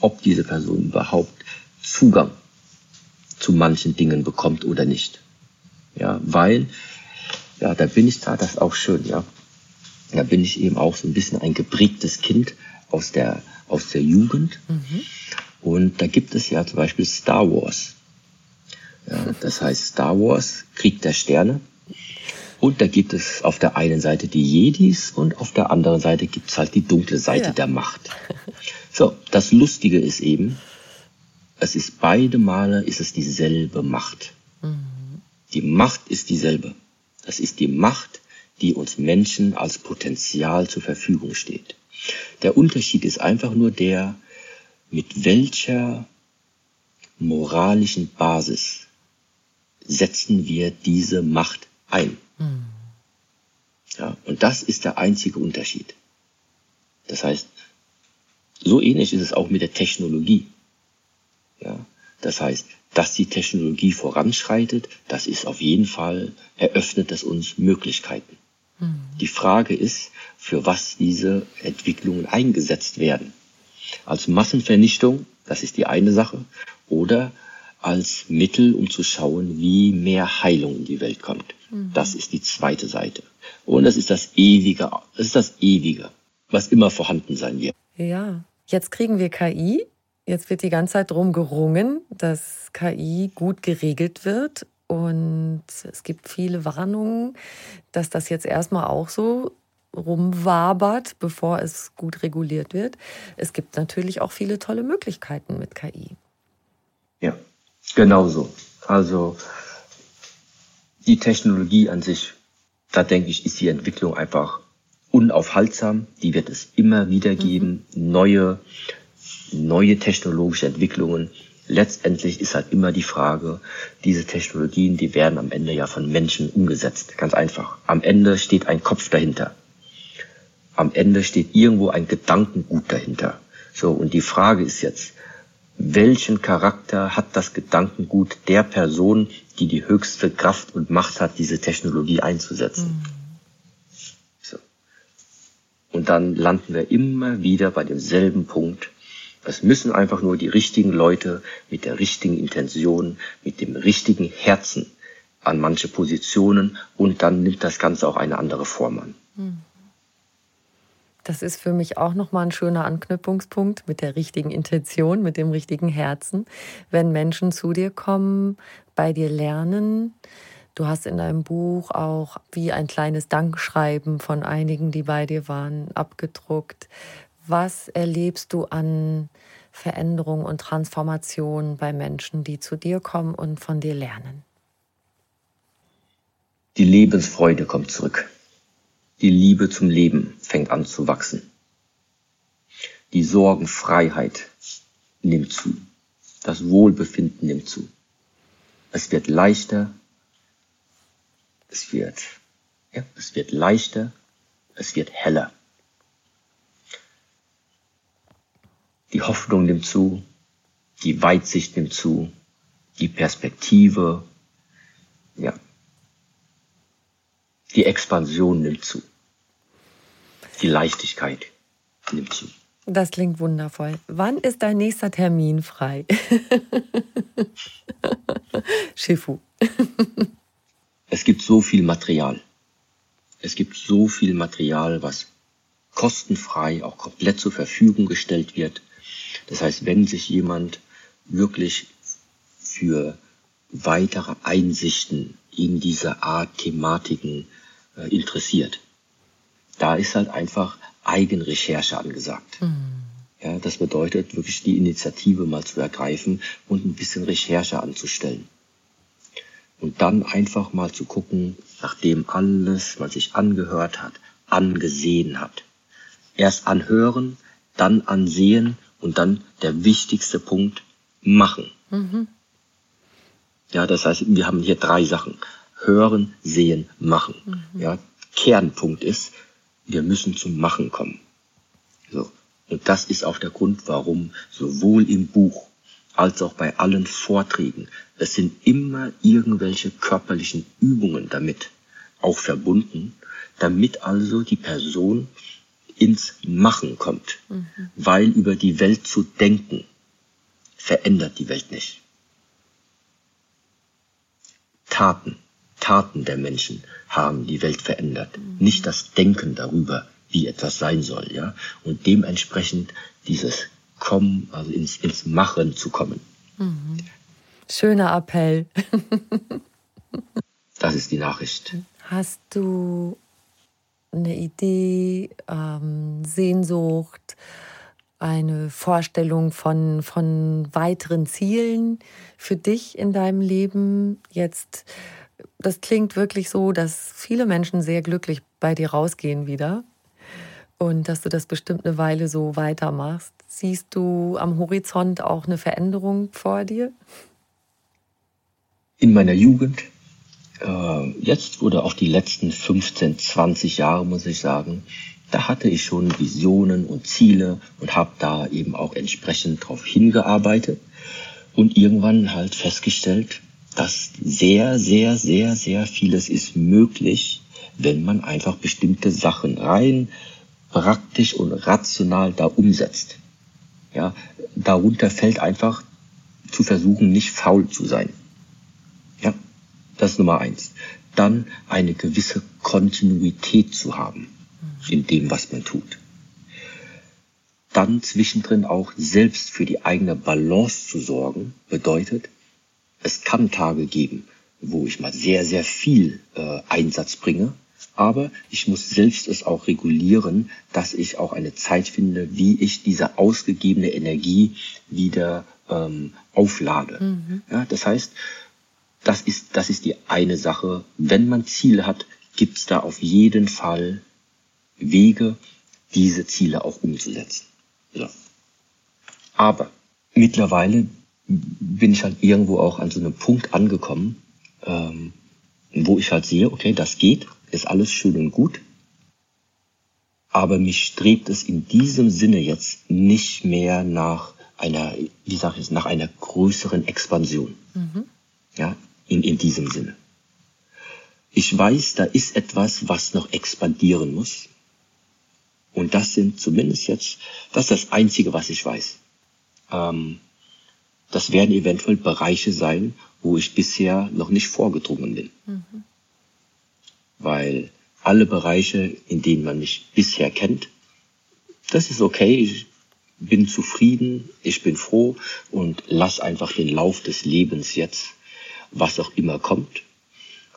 ob diese Person überhaupt Zugang zu manchen Dingen bekommt oder nicht. Ja, weil, ja, da bin ich da, das ist auch schön, ja. Da bin ich eben auch so ein bisschen ein geprägtes Kind aus der, aus der Jugend. Mhm. Und da gibt es ja zum Beispiel Star Wars. Ja, das heißt Star Wars, Krieg der Sterne. Und da gibt es auf der einen Seite die Jedis und auf der anderen Seite gibt es halt die dunkle Seite ja. der Macht. So, das Lustige ist eben, es ist beide Male ist es dieselbe Macht. Mhm. Die Macht ist dieselbe. Das ist die Macht, die uns Menschen als Potenzial zur Verfügung steht. Der Unterschied ist einfach nur der, mit welcher moralischen Basis setzen wir diese Macht ein. Mhm. Ja, und das ist der einzige Unterschied. Das heißt, so ähnlich ist es auch mit der Technologie. Ja, das heißt, dass die Technologie voranschreitet, das ist auf jeden Fall, eröffnet es uns Möglichkeiten. Mhm. Die Frage ist, für was diese Entwicklungen eingesetzt werden. Als Massenvernichtung, das ist die eine Sache, oder als Mittel, um zu schauen, wie mehr Heilung in die Welt kommt. Mhm. Das ist die zweite Seite. Und das ist das Ewige, das ist das Ewige, was immer vorhanden sein wird. Ja, jetzt kriegen wir KI. Jetzt wird die ganze Zeit darum gerungen, dass KI gut geregelt wird. Und es gibt viele Warnungen, dass das jetzt erstmal auch so rumwabert, bevor es gut reguliert wird. Es gibt natürlich auch viele tolle Möglichkeiten mit KI. Ja, genauso. Also die Technologie an sich, da denke ich, ist die Entwicklung einfach unaufhaltsam. Die wird es immer wieder geben. Mhm. Neue, neue technologische Entwicklungen. Letztendlich ist halt immer die Frage, diese Technologien, die werden am Ende ja von Menschen umgesetzt. Ganz einfach. Am Ende steht ein Kopf dahinter. Am Ende steht irgendwo ein Gedankengut dahinter. So, und die Frage ist jetzt, welchen Charakter hat das Gedankengut der Person, die die höchste Kraft und Macht hat, diese Technologie einzusetzen. Mhm. So. Und dann landen wir immer wieder bei demselben Punkt. Es müssen einfach nur die richtigen Leute mit der richtigen Intention, mit dem richtigen Herzen an manche Positionen und dann nimmt das Ganze auch eine andere Form an. Mhm. Das ist für mich auch nochmal ein schöner Anknüpfungspunkt mit der richtigen Intention, mit dem richtigen Herzen. Wenn Menschen zu dir kommen, bei dir lernen, du hast in deinem Buch auch wie ein kleines Dankschreiben von einigen, die bei dir waren, abgedruckt. Was erlebst du an Veränderung und Transformation bei Menschen, die zu dir kommen und von dir lernen? Die Lebensfreude kommt zurück. Die Liebe zum Leben fängt an zu wachsen. Die Sorgenfreiheit nimmt zu. Das Wohlbefinden nimmt zu. Es wird leichter. Es wird, ja, es wird leichter. Es wird heller. Die Hoffnung nimmt zu. Die Weitsicht nimmt zu. Die Perspektive, ja, die Expansion nimmt zu. Die Leichtigkeit nimmt zu. Das klingt wundervoll. Wann ist dein nächster Termin frei? Schifu. es gibt so viel Material. Es gibt so viel Material, was kostenfrei auch komplett zur Verfügung gestellt wird. Das heißt, wenn sich jemand wirklich für weitere Einsichten in diese Art Thematiken äh, interessiert. Da ist halt einfach Eigenrecherche angesagt. Mhm. Ja, das bedeutet wirklich die Initiative mal zu ergreifen und ein bisschen Recherche anzustellen. Und dann einfach mal zu gucken, nachdem alles, was sich angehört hat, angesehen hat. Erst anhören, dann ansehen und dann der wichtigste Punkt, machen. Mhm. Ja, das heißt, wir haben hier drei Sachen. Hören, sehen, machen. Mhm. Ja, Kernpunkt ist, wir müssen zum Machen kommen. So. Und das ist auch der Grund, warum sowohl im Buch als auch bei allen Vorträgen. Es sind immer irgendwelche körperlichen Übungen damit auch verbunden, damit also die Person ins Machen kommt. Mhm. Weil über die Welt zu denken verändert die Welt nicht. Taten, Taten der Menschen haben die Welt verändert, mhm. nicht das Denken darüber, wie etwas sein soll, ja. Und dementsprechend dieses Kommen, also ins, ins Machen zu kommen. Mhm. Schöner Appell. das ist die Nachricht. Hast du eine Idee, ähm, Sehnsucht, eine Vorstellung von, von weiteren Zielen für dich in deinem Leben jetzt? Das klingt wirklich so, dass viele Menschen sehr glücklich bei dir rausgehen wieder und dass du das bestimmt eine Weile so weitermachst. Siehst du am Horizont auch eine Veränderung vor dir? In meiner Jugend jetzt wurde auch die letzten 15, 20 Jahre, muss ich sagen, da hatte ich schon Visionen und Ziele und habe da eben auch entsprechend drauf hingearbeitet und irgendwann halt festgestellt, dass sehr, sehr, sehr, sehr vieles ist möglich, wenn man einfach bestimmte Sachen rein praktisch und rational da umsetzt. Ja, darunter fällt einfach zu versuchen, nicht faul zu sein. Das ist Nummer eins. Dann eine gewisse Kontinuität zu haben in dem, was man tut. Dann zwischendrin auch selbst für die eigene Balance zu sorgen, bedeutet, es kann Tage geben, wo ich mal sehr, sehr viel äh, Einsatz bringe, aber ich muss selbst es auch regulieren, dass ich auch eine Zeit finde, wie ich diese ausgegebene Energie wieder ähm, auflade. Mhm. Ja, das heißt, das ist, das ist die eine Sache. Wenn man Ziele hat, gibt es da auf jeden Fall Wege, diese Ziele auch umzusetzen. So. Aber mittlerweile bin ich halt irgendwo auch an so einem Punkt angekommen, ähm, wo ich halt sehe, okay, das geht, ist alles schön und gut, aber mich strebt es in diesem Sinne jetzt nicht mehr nach einer, wie sage ich nach einer größeren Expansion. Mhm. Ja, in, in diesem Sinne. Ich weiß, da ist etwas, was noch expandieren muss. Und das sind zumindest jetzt, das ist das Einzige, was ich weiß. Ähm, das werden eventuell Bereiche sein, wo ich bisher noch nicht vorgedrungen bin. Mhm. Weil alle Bereiche, in denen man mich bisher kennt, das ist okay, ich bin zufrieden, ich bin froh und lass einfach den Lauf des Lebens jetzt was auch immer kommt.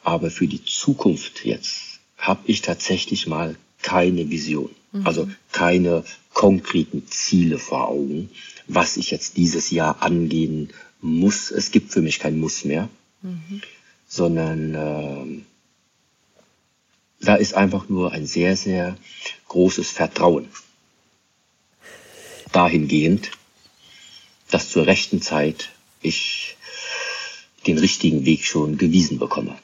Aber für die Zukunft jetzt habe ich tatsächlich mal keine Vision. Mhm. Also keine konkreten Ziele vor Augen, was ich jetzt dieses Jahr angehen muss. Es gibt für mich kein Muss mehr, mhm. sondern äh, da ist einfach nur ein sehr, sehr großes Vertrauen dahingehend, dass zur rechten Zeit ich den richtigen Weg schon gewiesen bekomme.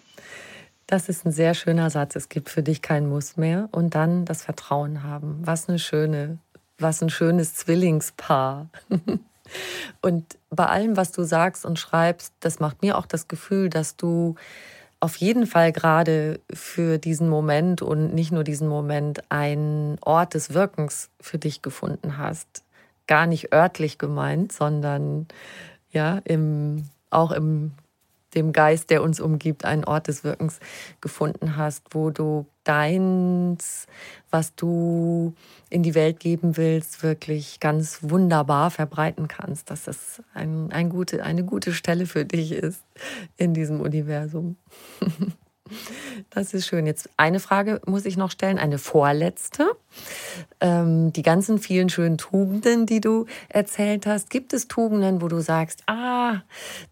Das ist ein sehr schöner Satz. Es gibt für dich kein Muss mehr und dann das Vertrauen haben. Was eine schöne, was ein schönes Zwillingspaar. und bei allem, was du sagst und schreibst, das macht mir auch das Gefühl, dass du auf jeden Fall gerade für diesen Moment und nicht nur diesen Moment einen Ort des Wirkens für dich gefunden hast. Gar nicht örtlich gemeint, sondern ja, im, auch im dem Geist, der uns umgibt, einen Ort des Wirkens gefunden hast, wo du deins, was du in die Welt geben willst, wirklich ganz wunderbar verbreiten kannst, dass das ein, ein gute, eine gute Stelle für dich ist in diesem Universum. Das ist schön. Jetzt eine Frage muss ich noch stellen, eine vorletzte. Ähm, die ganzen vielen schönen Tugenden, die du erzählt hast, gibt es Tugenden, wo du sagst, ah,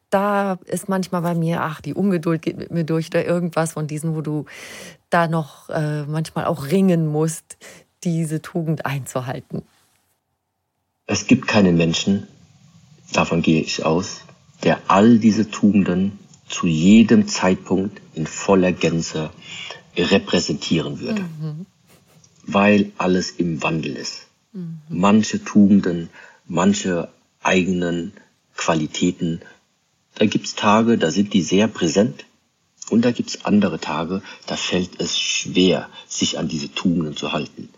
da ist manchmal bei mir, ach, die Ungeduld geht mit mir durch oder irgendwas von diesen, wo du da noch äh, manchmal auch ringen musst, diese Tugend einzuhalten? Es gibt keinen Menschen, davon gehe ich aus, der all diese Tugenden zu jedem Zeitpunkt in voller Gänze repräsentieren würde, mhm. weil alles im Wandel ist. Mhm. Manche Tugenden, manche eigenen Qualitäten. Da gibt's Tage, da sind die sehr präsent und da gibt's andere Tage, da fällt es schwer, sich an diese Tugenden zu halten.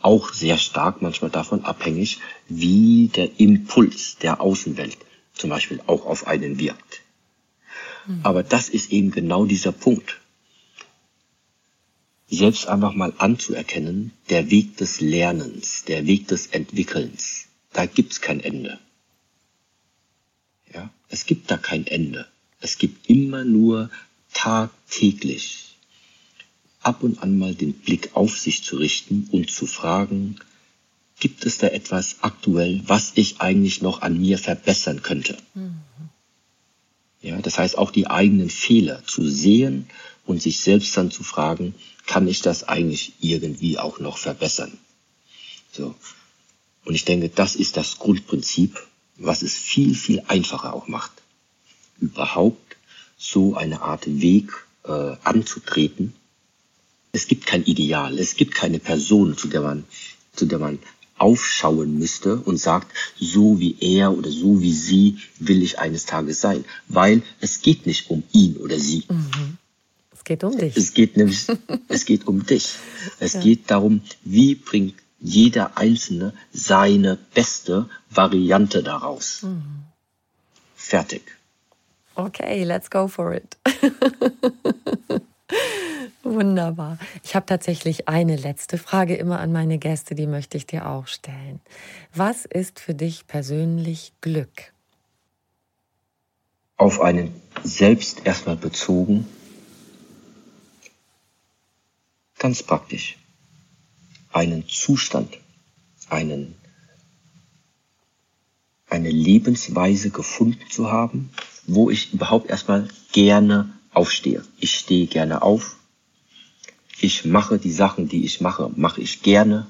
Auch sehr stark manchmal davon abhängig, wie der Impuls der Außenwelt zum Beispiel auch auf einen wirkt. Mhm. Aber das ist eben genau dieser Punkt. Selbst einfach mal anzuerkennen, der Weg des Lernens, der Weg des Entwickelns, da gibt's kein Ende. Es gibt da kein Ende. Es gibt immer nur tagtäglich ab und an mal den Blick auf sich zu richten und zu fragen, gibt es da etwas aktuell, was ich eigentlich noch an mir verbessern könnte? Mhm. Ja, das heißt auch die eigenen Fehler zu sehen und sich selbst dann zu fragen, kann ich das eigentlich irgendwie auch noch verbessern? So. Und ich denke, das ist das Grundprinzip, was es viel, viel einfacher auch macht, überhaupt so eine Art Weg äh, anzutreten. Es gibt kein Ideal, es gibt keine Person, zu der man, zu der man aufschauen müsste und sagt, so wie er oder so wie sie will ich eines Tages sein. Weil es geht nicht um ihn oder sie. Mhm. Es geht um dich. Es geht nämlich, es geht um dich. Es ja. geht darum, wie bringt jeder Einzelne seine beste Variante daraus. Mhm. Fertig. Okay, let's go for it. Wunderbar. Ich habe tatsächlich eine letzte Frage immer an meine Gäste, die möchte ich dir auch stellen. Was ist für dich persönlich Glück? Auf einen selbst erstmal bezogen. Ganz praktisch. Einen Zustand, einen, eine Lebensweise gefunden zu haben, wo ich überhaupt erstmal gerne aufstehe. Ich stehe gerne auf, ich mache die Sachen, die ich mache, mache ich gerne.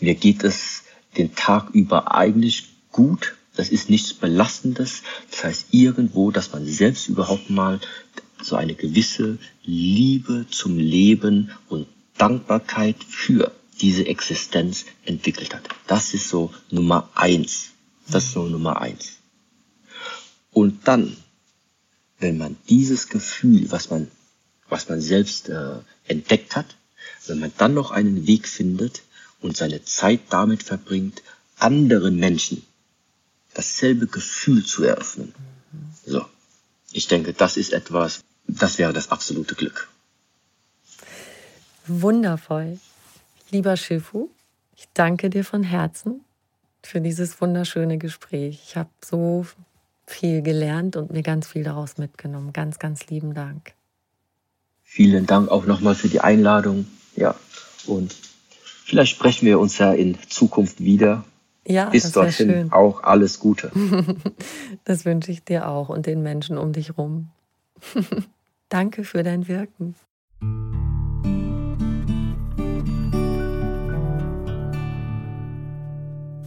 Mir geht es den Tag über eigentlich gut. Das ist nichts Belastendes. Das heißt irgendwo, dass man selbst überhaupt mal so eine gewisse Liebe zum Leben und Dankbarkeit für diese Existenz entwickelt hat. Das ist so Nummer eins. Das ist so Nummer eins. Und dann, wenn man dieses Gefühl, was man was man selbst äh, entdeckt hat, wenn man dann noch einen Weg findet und seine Zeit damit verbringt, anderen Menschen dasselbe Gefühl zu eröffnen. So, ich denke, das ist etwas, das wäre das absolute Glück. Wundervoll. Lieber Schifu, ich danke dir von Herzen für dieses wunderschöne Gespräch. Ich habe so viel gelernt und mir ganz viel daraus mitgenommen. Ganz, ganz lieben Dank. Vielen Dank auch nochmal für die Einladung. Ja, und vielleicht sprechen wir uns ja in Zukunft wieder. Ja, Bis dorthin schön. auch alles Gute. das wünsche ich dir auch und den Menschen um dich rum. Danke für dein Wirken.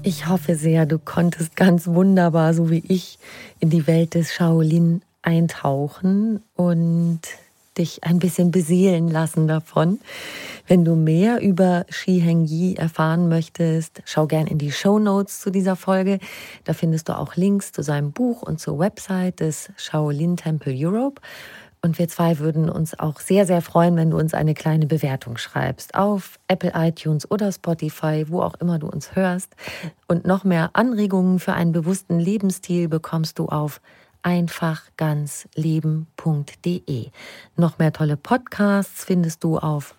Ich hoffe sehr, du konntest ganz wunderbar, so wie ich, in die Welt des Shaolin eintauchen und dich ein bisschen beseelen lassen davon. Wenn du mehr über Shi Heng Yi erfahren möchtest, schau gern in die Show Notes zu dieser Folge. Da findest du auch Links zu seinem Buch und zur Website des Shaolin Temple Europe. Und wir zwei würden uns auch sehr, sehr freuen, wenn du uns eine kleine Bewertung schreibst auf Apple iTunes oder Spotify, wo auch immer du uns hörst. Und noch mehr Anregungen für einen bewussten Lebensstil bekommst du auf einfachganzleben.de. Noch mehr tolle Podcasts findest du auf